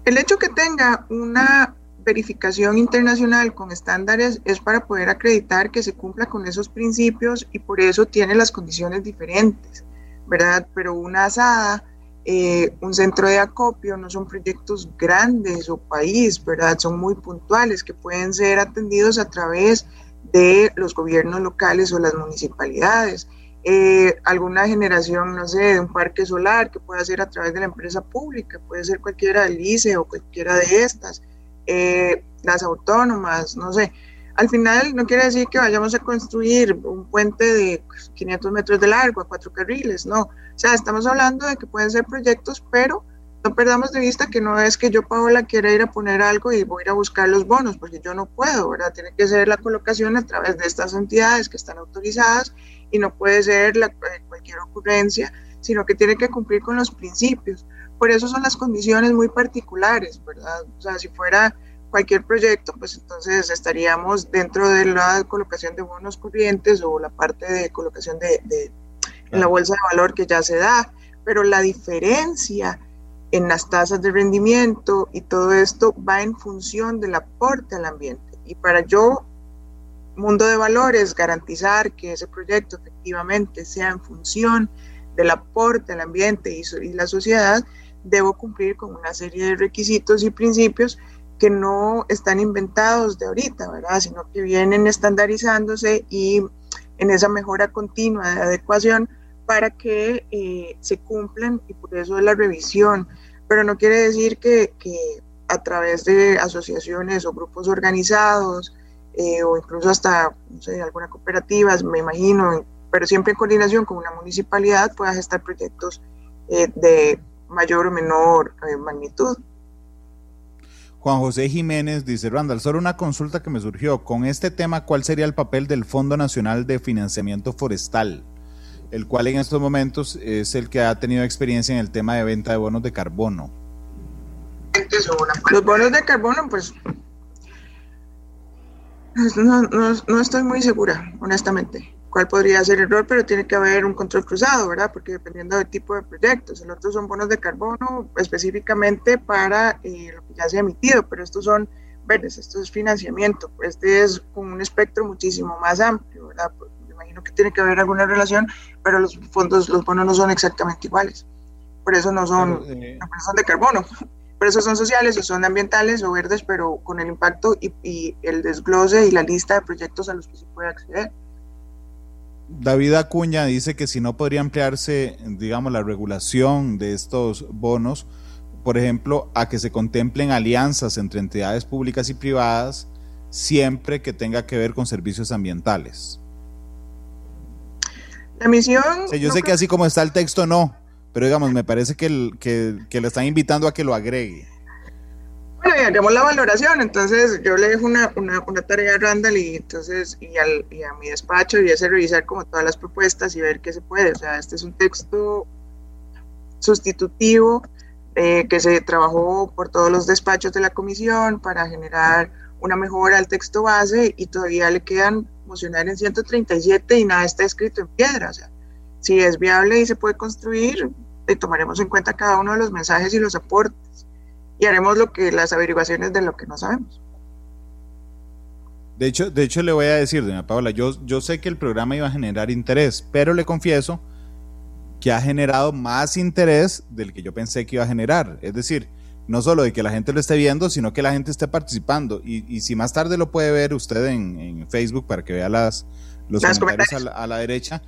el hecho que tenga una verificación internacional con estándares es para poder acreditar que se cumpla con esos principios y por eso tiene las condiciones diferentes, ¿verdad? Pero una asada eh, un centro de acopio, no son proyectos grandes o país, ¿verdad? Son muy puntuales que pueden ser atendidos a través de los gobiernos locales o las municipalidades. Eh, alguna generación, no sé, de un parque solar que pueda ser a través de la empresa pública, puede ser cualquiera del ICE o cualquiera de estas, eh, las autónomas, no sé. Al final no quiere decir que vayamos a construir un puente de 500 metros de largo a cuatro carriles, no. Sea, estamos hablando de que pueden ser proyectos, pero no perdamos de vista que no es que yo, Paola, quiera ir a poner algo y voy a ir a buscar los bonos, porque yo no puedo, ¿verdad? Tiene que ser la colocación a través de estas entidades que están autorizadas y no puede ser la, eh, cualquier ocurrencia, sino que tiene que cumplir con los principios. Por eso son las condiciones muy particulares, ¿verdad? O sea, si fuera cualquier proyecto, pues entonces estaríamos dentro de la colocación de bonos corrientes o la parte de colocación de, de en la bolsa de valor que ya se da, pero la diferencia en las tasas de rendimiento y todo esto va en función del aporte al ambiente. Y para yo, mundo de valores, garantizar que ese proyecto efectivamente sea en función del aporte al ambiente y, y la sociedad, debo cumplir con una serie de requisitos y principios que no están inventados de ahorita, ¿verdad? Sino que vienen estandarizándose y en esa mejora continua de adecuación para que eh, se cumplan y por eso es la revisión. Pero no quiere decir que, que a través de asociaciones o grupos organizados eh, o incluso hasta, no sé, alguna cooperativa, me imagino, pero siempre en coordinación con una municipalidad puedas gestar proyectos eh, de mayor o menor magnitud. Juan José Jiménez dice, Randall, solo una consulta que me surgió. Con este tema, ¿cuál sería el papel del Fondo Nacional de Financiamiento Forestal? El cual en estos momentos es el que ha tenido experiencia en el tema de venta de bonos de carbono. Los bonos de carbono, pues no, no, estoy muy segura, honestamente, cuál podría ser el rol, pero tiene que haber un control cruzado, ¿verdad? Porque dependiendo del tipo de proyectos, el otro son bonos de carbono específicamente para eh, lo que ya se ha emitido, pero estos son verdes, esto es financiamiento, este es con un espectro muchísimo más amplio, ¿verdad? Que tiene que haber alguna relación, pero los fondos, los bonos no son exactamente iguales. Por eso no son, eh, son de carbono. Por eso son sociales o son ambientales o verdes, pero con el impacto y, y el desglose y la lista de proyectos a los que se puede acceder. David Acuña dice que si no podría ampliarse, digamos, la regulación de estos bonos, por ejemplo, a que se contemplen alianzas entre entidades públicas y privadas, siempre que tenga que ver con servicios ambientales. La misión... yo sé que así como está el texto, no, pero digamos, me parece que, que, le están invitando a que lo agregue. Bueno, y haremos la valoración, entonces yo le dejo una, una, tarea a Randall y entonces y, al, y a mi despacho y hacer revisar como todas las propuestas y ver qué se puede. O sea, este es un texto sustitutivo eh, que se trabajó por todos los despachos de la comisión para generar una mejora al texto base y todavía le quedan mocionar en 137 y nada está escrito en piedra. O sea, si es viable y se puede construir, le tomaremos en cuenta cada uno de los mensajes y los aportes y haremos lo que las averiguaciones de lo que no sabemos. De hecho, de hecho le voy a decir, doña Paola, yo, yo sé que el programa iba a generar interés, pero le confieso que ha generado más interés del que yo pensé que iba a generar. Es decir, no solo de que la gente lo esté viendo, sino que la gente esté participando. Y, si más tarde lo puede ver usted en, Facebook para que vea las, los comentarios, A, la, derecha.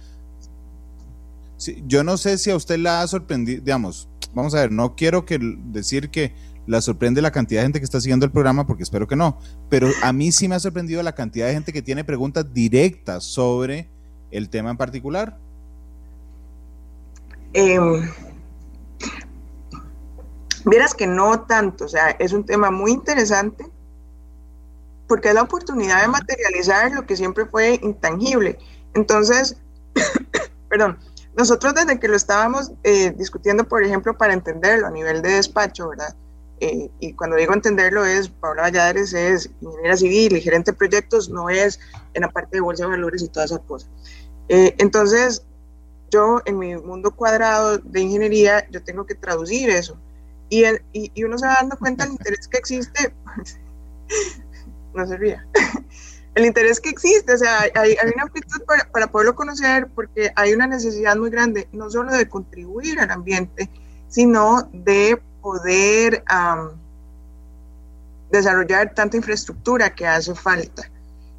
yo no sé si a usted la ha sorprendido, digamos, vamos a ver, no quiero que decir que la sorprende la cantidad de gente que está siguiendo el programa, porque espero que no, pero a mí sí me ha sorprendido la cantidad de gente que tiene preguntas directas sobre el tema en particular. Eh, Vieras que no tanto, o sea, es un tema muy interesante porque es la oportunidad de materializar lo que siempre fue intangible. Entonces, perdón, nosotros desde que lo estábamos eh, discutiendo, por ejemplo, para entenderlo a nivel de despacho, ¿verdad? Eh, y cuando digo entenderlo es, Paula Valladares es ingeniera civil y gerente de proyectos, no es en la parte de bolsa de valores y todas esas cosas. Eh, entonces, yo en mi mundo cuadrado de ingeniería, yo tengo que traducir eso y, y, uno se va dando cuenta del interés que existe, no se ría, el interés que existe, o sea, hay, hay una actitud para, para, poderlo conocer porque hay una necesidad muy grande, no solo de contribuir al ambiente, sino de poder desarrollar tanta infraestructura que hace falta.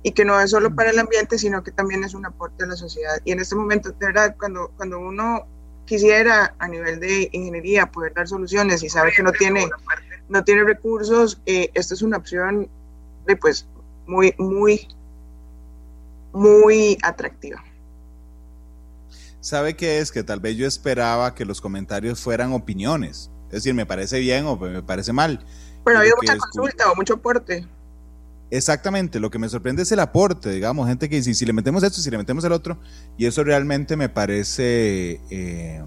y que no es solo para el ambiente, sino que también es un aporte a la sociedad. Y en este momento, de verdad, cuando, cuando uno quisiera a nivel de ingeniería poder dar soluciones y sabe que no tiene, no tiene recursos, eh, esta es una opción de, pues, muy, muy, muy atractiva. ¿Sabe qué es? Que tal vez yo esperaba que los comentarios fueran opiniones. Es decir, me parece bien o me parece mal. Pero ha habido mucha consulta o mucho aporte. Exactamente, lo que me sorprende es el aporte, digamos, gente que dice, si le metemos esto, si le metemos el otro, y eso realmente me parece, eh,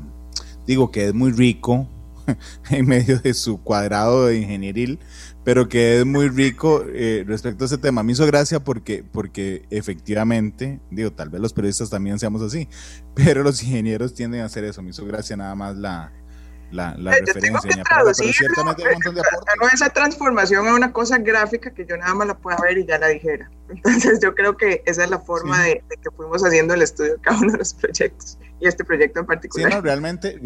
digo, que es muy rico en medio de su cuadrado de ingenieril, pero que es muy rico eh, respecto a ese tema. Me hizo gracia porque, porque efectivamente, digo, tal vez los periodistas también seamos así, pero los ingenieros tienden a hacer eso. Me hizo gracia nada más la, la, la referencia. Pero, ciertamente hay un montón de aportes. esa transformación a una cosa gráfica que yo nada más la pueda ver y ya la dijera. Entonces yo creo que esa es la forma de, que fuimos haciendo el estudio de cada uno de los proyectos y este proyecto en particular. Sí, no, realmente,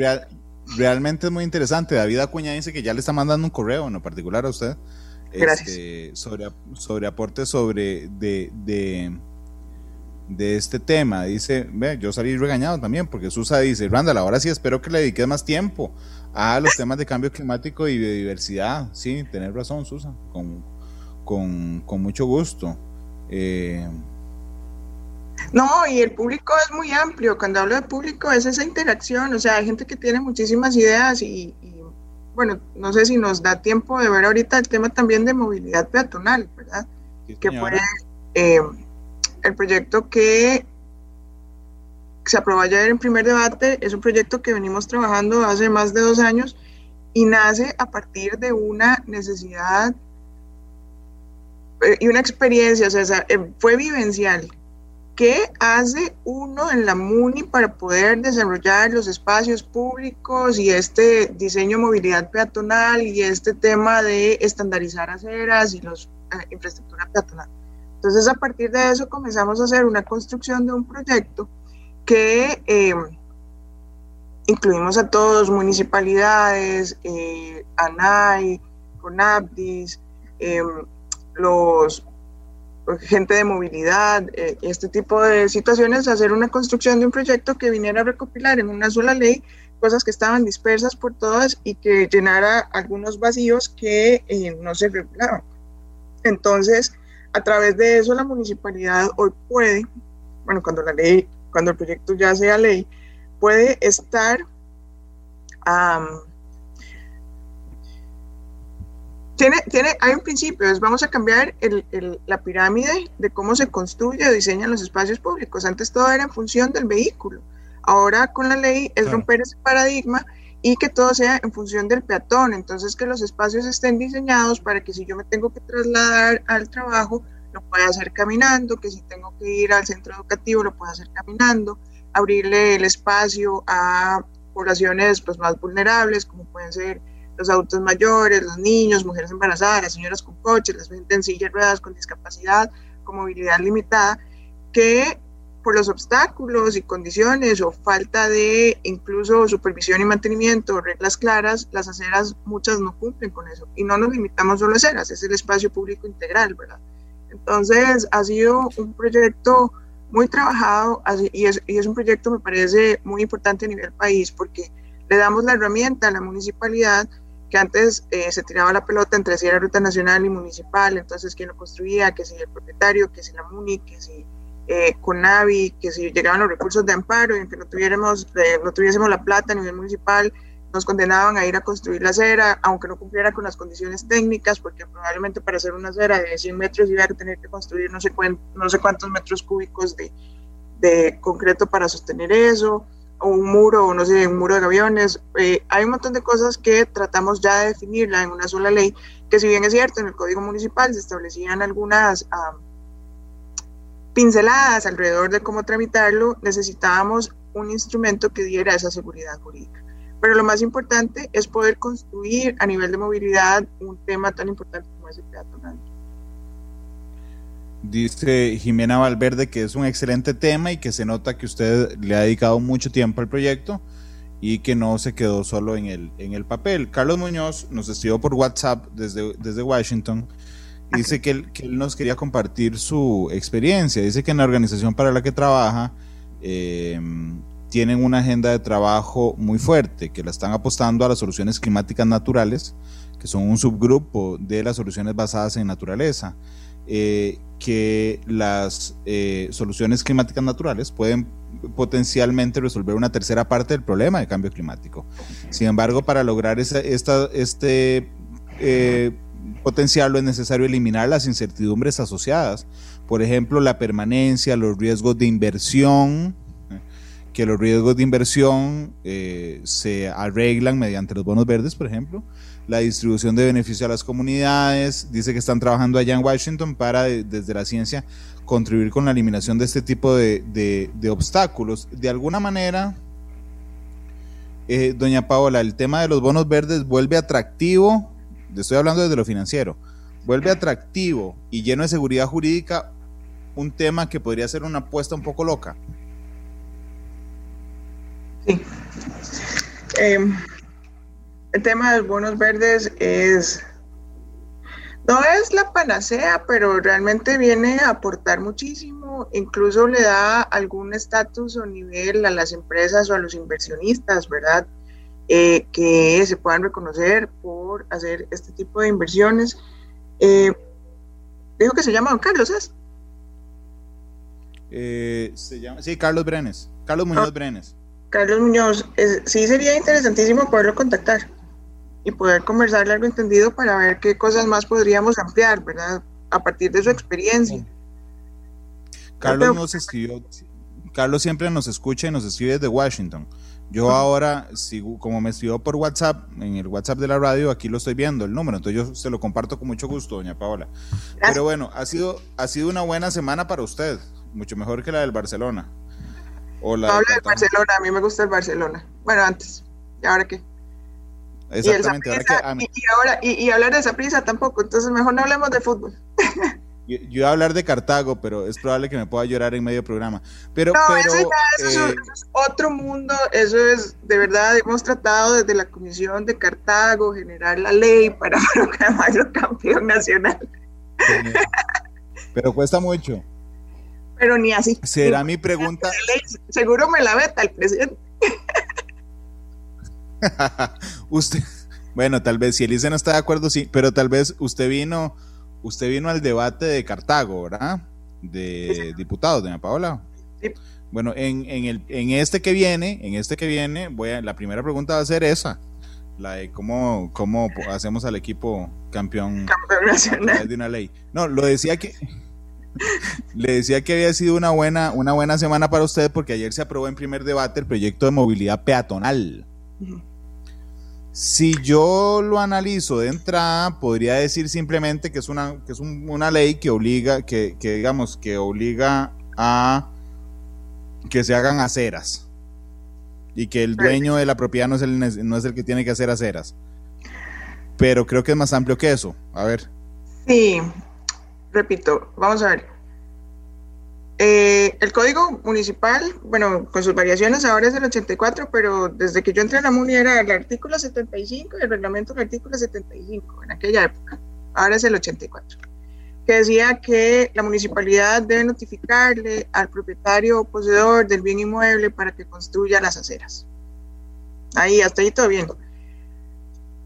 realmente es muy interesante. David Acuña dice que ya le está mandando un correo en lo particular a usted. Este, sobre, sobre aportes sobre de, de de este tema. Dice, ve, yo salí regañado también, porque Susa dice, Randall, ahora sí espero que le dediques más tiempo a los temas de cambio climático y biodiversidad. Sí, tener razón, Susa, con, con, mucho gusto. Eh, no, y el público es muy amplio. Cuando hablo de público es esa interacción, o sea, hay gente que tiene muchísimas ideas y, bueno, no sé si nos da tiempo de ver ahorita el tema también de movilidad peatonal, ¿verdad? que puede... Eh, el proyecto que se aprobó ayer en primer debate es un proyecto que venimos trabajando hace más de dos años y nace a partir de una necesidad eh, y una experiencia, o sea, eh, fue vivencial. ¿Qué hace uno en la MUNI para poder desarrollar los espacios públicos y este diseño de movilidad peatonal y este tema de estandarizar aceras y los eh, infraestructura peatonal? Entonces, a partir de eso comenzamos a hacer una construcción de un proyecto que eh, incluimos a todos, municipalidades, eh, ANAI, CONAPDIS, eh, los gente de movilidad, eh, este tipo de situaciones, hacer una construcción de un proyecto que viniera a recopilar en una sola ley cosas que estaban dispersas por todas y que llenara algunos vacíos que no se regulaban. Entonces, a través de eso la municipalidad hoy puede, bueno, cuando la ley, cuando el proyecto ya sea ley, puede estar tiene, tiene, hay un principio, es vamos a cambiar la pirámide de cómo se construye o diseñan los espacios públicos. Antes todo era en función del vehículo. Ahora con la ley es romper ese paradigma y que todo sea en función del peatón, entonces que los espacios estén diseñados para que si yo me tengo que trasladar al trabajo, lo pueda hacer caminando, que si tengo que ir al centro educativo, lo pueda hacer caminando, abrirle el espacio a poblaciones pues, más vulnerables, como pueden ser los adultos mayores, los niños, mujeres embarazadas, las señoras con coches, las gente en silla de ruedas con discapacidad, con movilidad limitada, que por los obstáculos y condiciones o falta de incluso supervisión y mantenimiento, reglas claras, las aceras muchas no cumplen con eso. Y no nos limitamos solo a aceras, es el espacio público integral, ¿verdad? Entonces ha sido un proyecto muy trabajado y es, y es un proyecto, me parece, muy importante a nivel país porque le damos la herramienta a la municipalidad que antes eh, se tiraba la pelota entre si era ruta nacional y municipal, entonces quién lo construía, que si el propietario, que si la MUNI, que si eh, Navi, que si llegaban los recursos de amparo y que no, tuviéramos, eh, no tuviésemos la plata a nivel municipal, nos condenaban a ir a construir la acera, aunque no cumpliera con las condiciones técnicas, porque probablemente para hacer una acera de 100 metros iba a tener que construir no sé, cuántos metros cúbicos de, de, concreto para sostener eso, o un muro, o no sé, un muro de aviones. Eh, hay un montón de cosas que tratamos ya de definirla en una sola ley, que si bien es cierto, en el Código Municipal se establecían algunas... Ah, pinceladas alrededor de cómo tramitarlo, necesitábamos un instrumento que diera esa seguridad jurídica. Pero lo más importante es poder construir a nivel de movilidad un tema tan importante como es el peatonal. Dice Jimena Valverde que es un excelente tema y que se nota que usted le ha dedicado mucho tiempo al proyecto y que no se quedó solo en el, en el papel. Carlos Muñoz nos escribió por WhatsApp desde, desde Washington dice que él, nos quería compartir su experiencia. Dice que en la organización para la que trabaja eh, tienen una agenda de trabajo muy fuerte, que la están apostando a las soluciones climáticas naturales, que son un subgrupo de las soluciones basadas en naturaleza. Eh, que las eh, soluciones climáticas naturales pueden potencialmente resolver una tercera parte del problema de cambio climático. Sin embargo, para lograr este eh, potencial es necesario eliminar las incertidumbres asociadas. Por ejemplo, la permanencia, los riesgos de inversión, que los riesgos de inversión eh, se arreglan mediante los bonos verdes, por ejemplo, la distribución de beneficio a las comunidades, dice que están trabajando allá en Washington para desde la ciencia contribuir con la eliminación de este tipo de, obstáculos. De alguna manera, eh, doña Paola, el tema de los bonos verdes vuelve atractivo, estoy hablando desde lo financiero, vuelve atractivo y lleno de seguridad jurídica un tema que podría ser una apuesta un poco loca. Sí. Em, el tema de los bonos verdes es, no es la panacea, pero realmente viene a aportar muchísimo, incluso le da algún estatus o nivel a las empresas o a los inversionistas, ¿verdad? Eh, que se puedan reconocer por hacer este tipo de inversiones. Eh, dijo que se llama Don Carlos, ¿es? Eh, se llama, sí, Carlos Brenes, Carlos Muñoz ah. Brenes. Carlos Muñoz, sí sería interesantísimo poderlo contactar y poder conversar largo entendido para ver qué cosas más podríamos ampliar, ¿verdad? A partir de su experiencia. Carlos nos escribió, Carlos siempre nos escucha y nos escribe desde Washington. Yo ahora, sigo, como me escribió por WhatsApp, en el WhatsApp de la radio, aquí lo estoy viendo el número, entonces yo se lo comparto con mucho gusto, doña Paola. Pero bueno, ha sido, ha sido una buena semana para usted, mucho mejor que la del Barcelona. Hola. habla de Barcelona, a mí me gusta el Barcelona. Bueno, antes. ¿Y ahora qué? Exactamente. Y, ahora, y, hablar de esa prisa tampoco, entonces mejor no hablemos de fútbol. Yo, iba a hablar de Cartago, pero es probable que me pueda llorar en medio programa. Pero, no, eso, eh, es, otro mundo, eso es, de verdad, hemos tratado desde la Comisión de Cartago generar la ley para proclamarlo campeón nacional. Pero cuesta mucho pero ni así. Será mi pregunta. Seguro me la veta el presidente. usted, bueno, tal vez si Elise no está de acuerdo, sí, pero tal vez usted vino, usted vino al debate de Cartago, ¿verdad? De diputados, doña Paola. Sí. Bueno, en, en, el, en este que viene, en este que viene, voy a, la primera pregunta va a ser esa, la de cómo, cómo hacemos al equipo campeón, campeón nacional de una ley. No, lo decía que le decía que había sido una buena, una buena semana para usted porque ayer se aprobó en primer debate el proyecto de movilidad peatonal. Si yo lo analizo de entrada, podría decir simplemente que es una, que es una ley que obliga, que, digamos, que obliga a que se hagan aceras y que el dueño de la propiedad no es el, no es el que tiene que hacer aceras. Pero creo que es más amplio que eso. A ver. Sí, repito, vamos a ver. Eh, el código municipal, bueno, con sus variaciones ahora es el 84, pero desde que yo entré a la MUNI era el artículo 75 y el reglamento del artículo 75 en aquella época. Ahora es el 84, que decía que la municipalidad debe notificarle al propietario o poseedor del bien inmueble para que construya las aceras. Ahí, hasta ahí todo bien.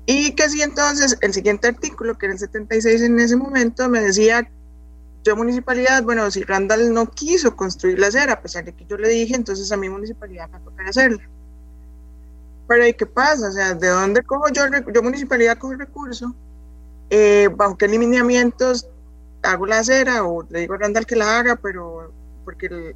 Y que si entonces el siguiente artículo, que era el 76 en ese momento, me decía, yo municipalidad, bueno, si Randall no quiso construir la acera, a pesar de que yo le dije, entonces a mi municipalidad me toca hacerla. Pero ¿y qué pasa? O sea, ¿de dónde cojo yo, yo municipalidad cojo el recurso? Eh, ¿Bajo qué lineamientos hago la acera? O le digo a Randall que la haga, pero porque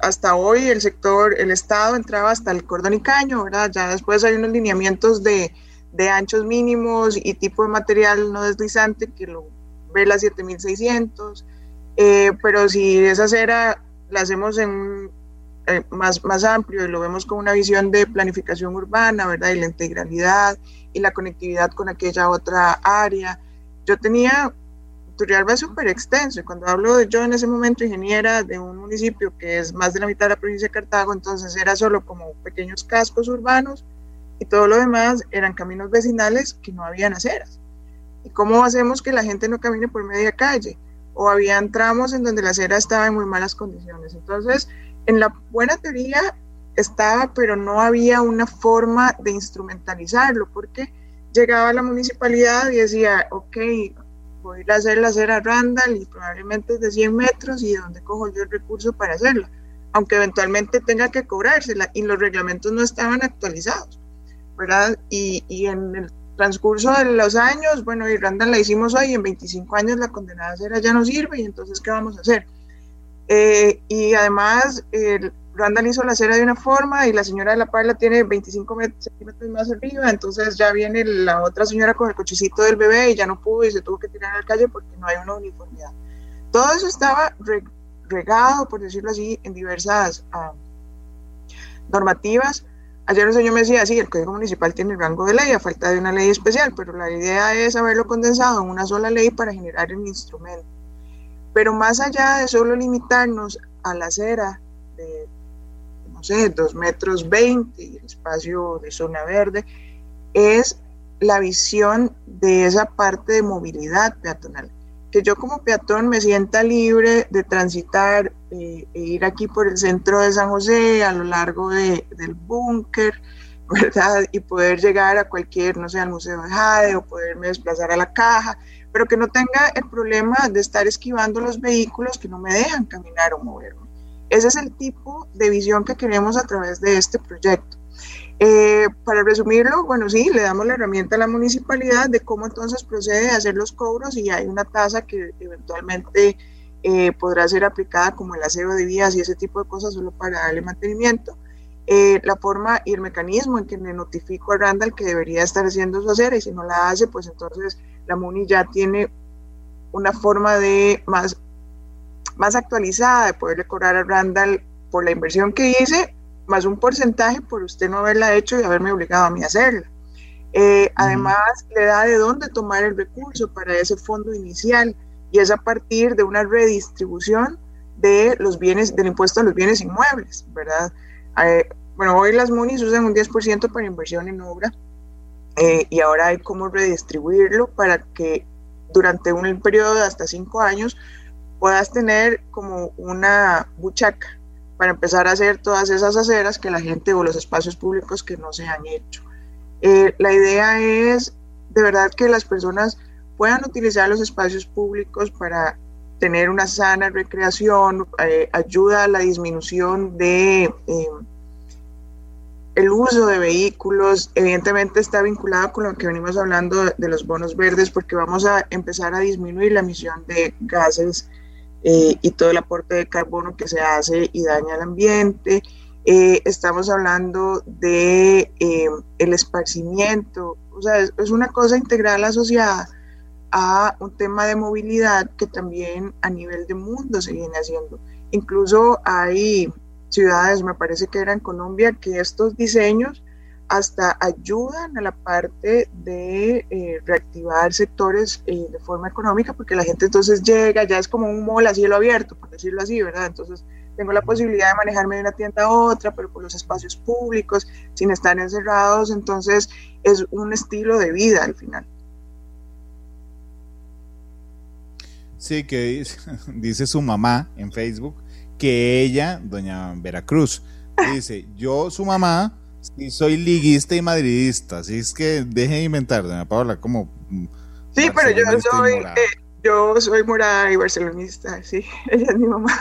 hasta hoy el sector, el Estado entraba hasta el cordón y caño, ¿verdad? Ya después hay unos lineamientos de de anchos mínimos y tipo de material no deslizante que lo ve la 7600, eh, pero si esa acera la hacemos en eh, más, más amplio y lo vemos con una visión de planificación urbana, ¿verdad? Y la integralidad y la conectividad con aquella otra área. Yo tenía Turrialba es súper extenso y cuando hablo de yo en ese momento ingeniera de un municipio que es más de la mitad de la provincia de Cartago, entonces era solo como pequeños cascos urbanos y todo lo demás eran caminos vecinales que no habían aceras. ¿Y cómo hacemos que la gente no camine por media calle? O habían tramos en donde la acera estaba en muy malas condiciones. Entonces, en la buena teoría estaba, pero no había una forma de instrumentalizarlo, porque llegaba la municipalidad y decía, ok, voy a hacer la acera Randall y probablemente es de 100 metros y de dónde cojo yo el recurso para hacerla, aunque eventualmente tenga que cobrársela y los reglamentos no estaban actualizados, ¿verdad? Y, y en el transcurso de los años, bueno, y Randall la hicimos hoy, en 25 años la condenada acera ya no sirve y entonces, ¿qué vamos a hacer? Eh, y además, el Randall hizo la acera de una forma y la señora de la Parla tiene 25 centímetros más arriba, entonces ya viene la otra señora con el cochecito del bebé y ya no pudo y se tuvo que tirar a la calle porque no hay una uniformidad. Todo eso estaba regado, por decirlo así, en diversas uh, normativas. Ayer señor me decía, sí, el Código Municipal tiene el rango de ley a falta de una ley especial, pero la idea es haberlo condensado en una sola ley para generar el instrumento. Pero más allá de solo limitarnos a la acera de sé, 2 metros 20 y el espacio de zona verde, es la visión de esa parte de movilidad peatonal. Que yo como peatón me sienta libre de transitar eh, e ir aquí por el centro de San José, a lo largo de, del búnker, ¿verdad? Y poder llegar a cualquier, no sé, al Museo de Jade o poderme desplazar a la caja, pero que no tenga el problema de estar esquivando los vehículos que no me dejan caminar o moverme. Ese es el tipo de visión que queremos a través de este proyecto. Eh, para resumirlo, bueno, sí, le damos la herramienta a la municipalidad de cómo entonces procede a hacer los cobros y hay una tasa que eventualmente eh, podrá ser aplicada como el aseo de vías y ese tipo de cosas solo para darle mantenimiento. Eh, la forma y el mecanismo en que le notifico a Randall que debería estar haciendo su acera y si no la hace, pues entonces la MUNI ya tiene una forma de más más actualizada de poderle cobrar a Randall por la inversión que hice, más un porcentaje por usted no haberla hecho y haberme obligado a mí a hacerla. Eh, además, le da de dónde tomar el recurso para ese fondo inicial y es a partir de una redistribución de los bienes, del impuesto a los bienes inmuebles, ¿verdad? Eh, bueno, hoy las MUNIs usan un 10% para inversión en obra eh, y ahora hay cómo redistribuirlo para que durante un periodo de hasta cinco años puedas tener como una buchaca para empezar a hacer todas esas aceras que la gente o los espacios públicos que no se han hecho. Eh, la idea es de verdad que las personas puedan utilizar los espacios públicos para tener una sana recreación, eh, ayuda a la disminución de eh, el uso de vehículos, evidentemente está vinculado con lo que venimos hablando de los bonos verdes, porque vamos a empezar a disminuir la emisión de gases eh, y todo el aporte de carbono que se hace y daña al ambiente. Eh, estamos hablando de eh, el esparcimiento, o sea, es, una cosa integral asociada a un tema de movilidad que también a nivel de mundo se viene haciendo. Incluso hay ciudades, me parece que era en Colombia, que estos diseños hasta ayudan a la parte de eh, reactivar sectores eh, de forma económica, porque la gente entonces llega, ya es como un mall a cielo abierto, por decirlo así, ¿verdad? Entonces tengo la posibilidad de manejarme de una tienda a otra, pero por los espacios públicos, sin estar encerrados, entonces es un estilo de vida al final. Sí, que dice, dice su mamá en Facebook que ella, doña Veracruz, dice, yo su mamá Sí, soy liguista y madridista, así es que deje de inventar, doña Paola, como... Sí, pero yo soy, eh, yo soy morada y barcelonista, sí, ella es mi mamá.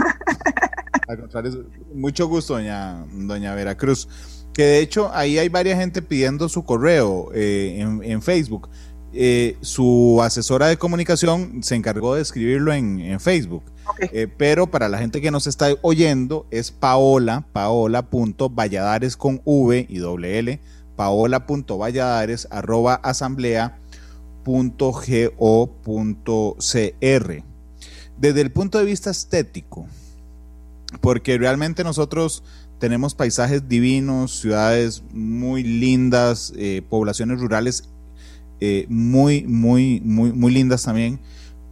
Al contrario, mucho gusto, doña, doña Veracruz. Que de hecho ahí hay varias gente pidiendo su correo eh, en, Facebook. Eh, su asesora de comunicación se encargó de escribirlo en, en Facebook. Eh, pero para la gente que nos está oyendo es paola, paola.valladares con V y doble L, paola.valladares arroba asamblea Desde el punto de vista estético, porque realmente nosotros tenemos paisajes divinos, ciudades muy lindas, eh, poblaciones rurales eh, muy, muy, muy, muy lindas también.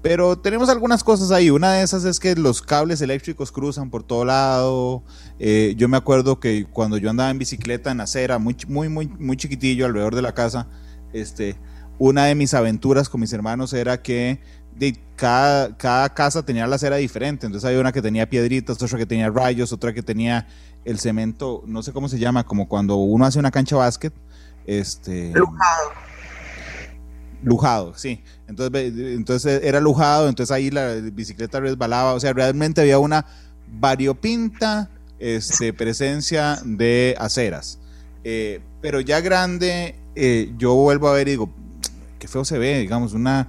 Pero tenemos algunas cosas ahí. Una de esas es que los cables eléctricos cruzan por todo lado. Eh, yo me acuerdo que cuando yo andaba en bicicleta en acera, muy, muy, muy, muy chiquitillo alrededor de la casa, este, una de mis aventuras con mis hermanos era que de cada, cada casa tenía la acera diferente. Entonces había una que tenía piedritas, otra que tenía rayos, otra que tenía el cemento, no sé cómo se llama, como cuando uno hace una cancha básquet. Este, lujado. Lujado, sí. Entonces, entonces era lujado, entonces ahí la bicicleta resbalaba. O sea, realmente había una variopinta este, presencia de aceras. Eh, pero ya grande, eh, yo vuelvo a ver y digo, qué feo se ve, digamos, una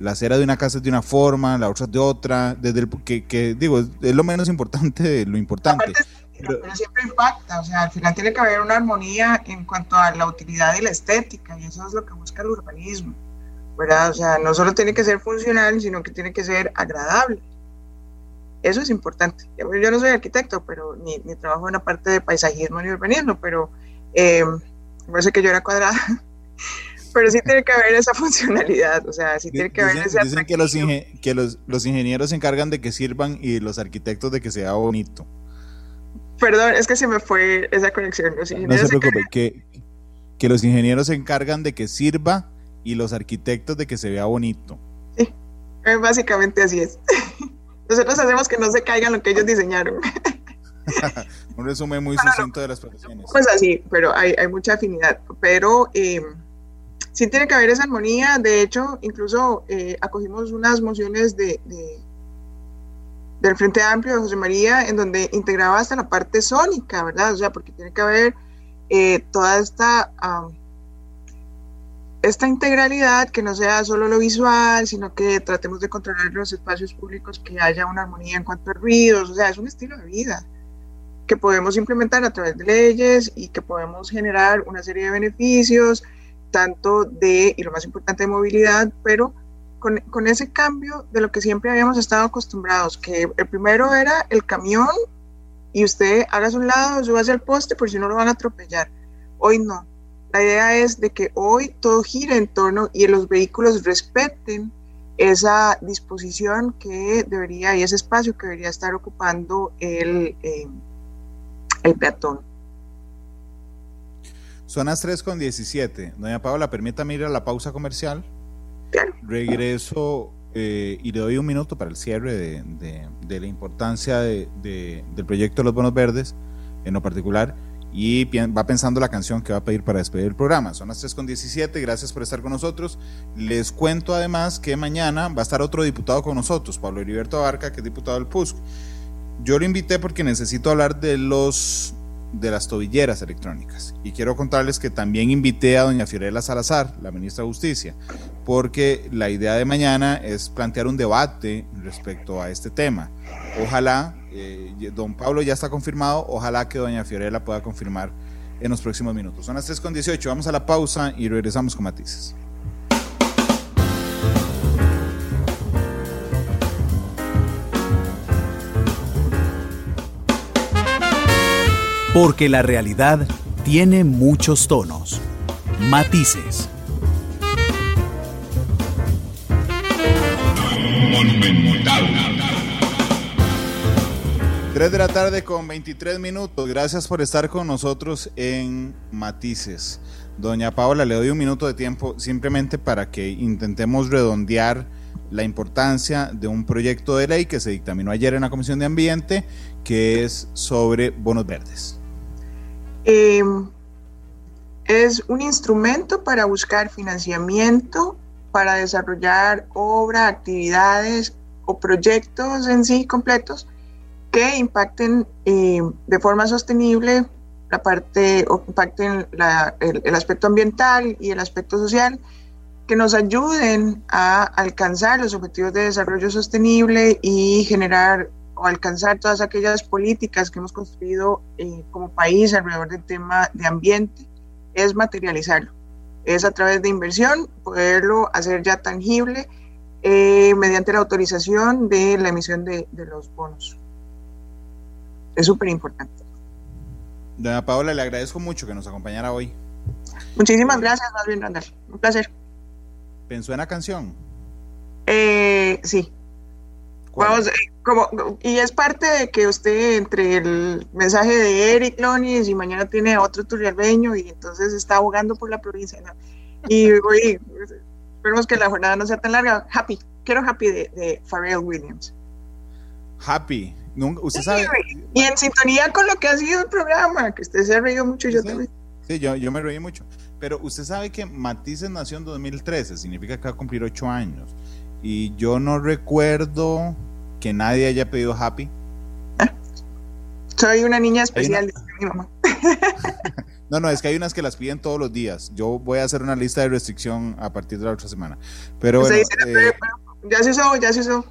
la acera de una casa es de una forma, la otra de otra, desde el, que, que digo, es lo menos importante de lo importante. pero, siempre impacta, o sea, al final tiene que haber una armonía en cuanto a la utilidad y la estética, y eso es lo que busca el urbanismo, ¿verdad? O sea, no solo tiene que ser funcional, sino que tiene que ser agradable. Eso es importante. Yo no soy arquitecto, pero ni, ni trabajo en la parte de paisajismo ni urbanismo, pero eh, parece que yo era cuadrada pero sí tiene que haber esa funcionalidad, o sea, sí tiene que haber ese Dicen que, los, que los, los, ingenieros se encargan de que sirvan y los arquitectos de que sea bonito. Perdón, es que se me fue esa conexión. no se preocupe, que, que los ingenieros se encargan de que sirva y los arquitectos de que se vea bonito. Sí, eh, básicamente así es. Nosotros hacemos que no se caigan lo que ellos diseñaron. Un resumen muy sucinto de las profesiones. Pues así, pero hay, hay mucha afinidad. Pero... Eh, sí tiene que haber esa armonía. De hecho, incluso eh, acogimos unas mociones de, del Frente Amplio de José María en donde integraba hasta la parte sónica, ¿verdad? O sea, porque tiene que haber eh, toda esta, esta integralidad que no sea solo lo visual, sino que tratemos de controlar los espacios públicos, que haya una armonía en cuanto a ruidos, o sea, es un estilo de vida que podemos implementar a través de leyes y que podemos generar una serie de beneficios tanto de, y lo más importante, de movilidad, pero con, con, ese cambio de lo que siempre habíamos estado acostumbrados, que el primero era el camión y usted haga a un lado, suba hacia el poste por si no lo van a atropellar. Hoy no. La idea es de que hoy todo gira en torno y los vehículos respeten esa disposición que debería y ese espacio que debería estar ocupando el, eh, el peatón. Son las 3 con 17. Doña Paola, permítame ir a la pausa comercial. Regreso eh, y le doy un minuto para el cierre de, la importancia del proyecto de los bonos verdes en lo particular y va pensando la canción que va a pedir para despedir el programa. Son las 3 con 17, gracias por estar con nosotros. Les cuento además que mañana va a estar otro diputado con nosotros, Pablo Heriberto Abarca, que es diputado del PUSC. Yo lo invité porque necesito hablar de los de las tobilleras electrónicas. Y quiero contarles que también invité a doña Fiorella Salazar, la ministra de Justicia, porque la idea de mañana es plantear un debate respecto a este tema. Ojalá, eh, don Pablo ya está confirmado, ojalá que doña Fiorella pueda confirmar en los próximos minutos. Son las 3.18, vamos a la pausa y regresamos con matices. Porque la realidad tiene muchos tonos, matices. Tres de la tarde con 23 minutos. Gracias por estar con nosotros en Matices. Doña Paola, le doy un minuto de tiempo simplemente para que intentemos redondear la importancia de un proyecto de ley que se dictaminó ayer en la Comisión de Ambiente, que es sobre bonos verdes. Em, es un instrumento para buscar financiamiento, para desarrollar obra, actividades o proyectos en sí completos que impacten em, de forma sostenible la parte o impacten el, aspecto ambiental y el aspecto social que nos ayuden a alcanzar los objetivos de desarrollo sostenible y generar o alcanzar todas aquellas políticas que hemos construido eh, como país alrededor del tema de ambiente, es materializarlo. Es a través de inversión poderlo hacer ya tangible eh, mediante la autorización de la emisión de, los bonos. Es súper importante. Doña Paola, le agradezco mucho que nos acompañara hoy. Muchísimas gracias, más bien, Randall. Un placer. ¿Pensó en la canción? Eh, sí. Vamos, como, y es parte de que usted entre el mensaje de Eric Lonis y mañana tiene otro turrialbeño y entonces está abogando por la provincia. Y Esperemos que la jornada no sea tan larga. Happy, quiero Happy de, de Pharrell Williams. Happy. ¿Usted sabe? Y en sintonía con lo que ha sido el programa, que usted se ha reído mucho, yo también. Sí, yo, yo me reí mucho. Pero usted sabe que Matices nació en 2013, significa que va a cumplir ocho años. Y yo no recuerdo que nadie haya pedido Happy. Ah, soy una niña especial, mi mamá. no, no, es que hay unas que las piden todos los días. Yo voy a hacer una lista de restricción a partir de la otra semana. Pero bueno, eh, ya se usó, ya se usó.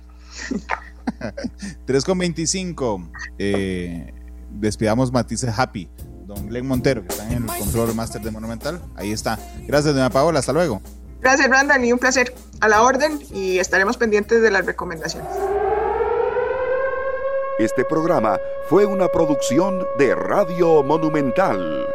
3.25. Eh, despidamos Matices Happy. Don Glenn Montero, que está en el control master de Monumental. Ahí está. Gracias, doña Paola. Hasta luego. Gracias, Brandon, y un placer. A la orden y estaremos pendientes de las recomendaciones. Este programa fue una producción de Radio Monumental.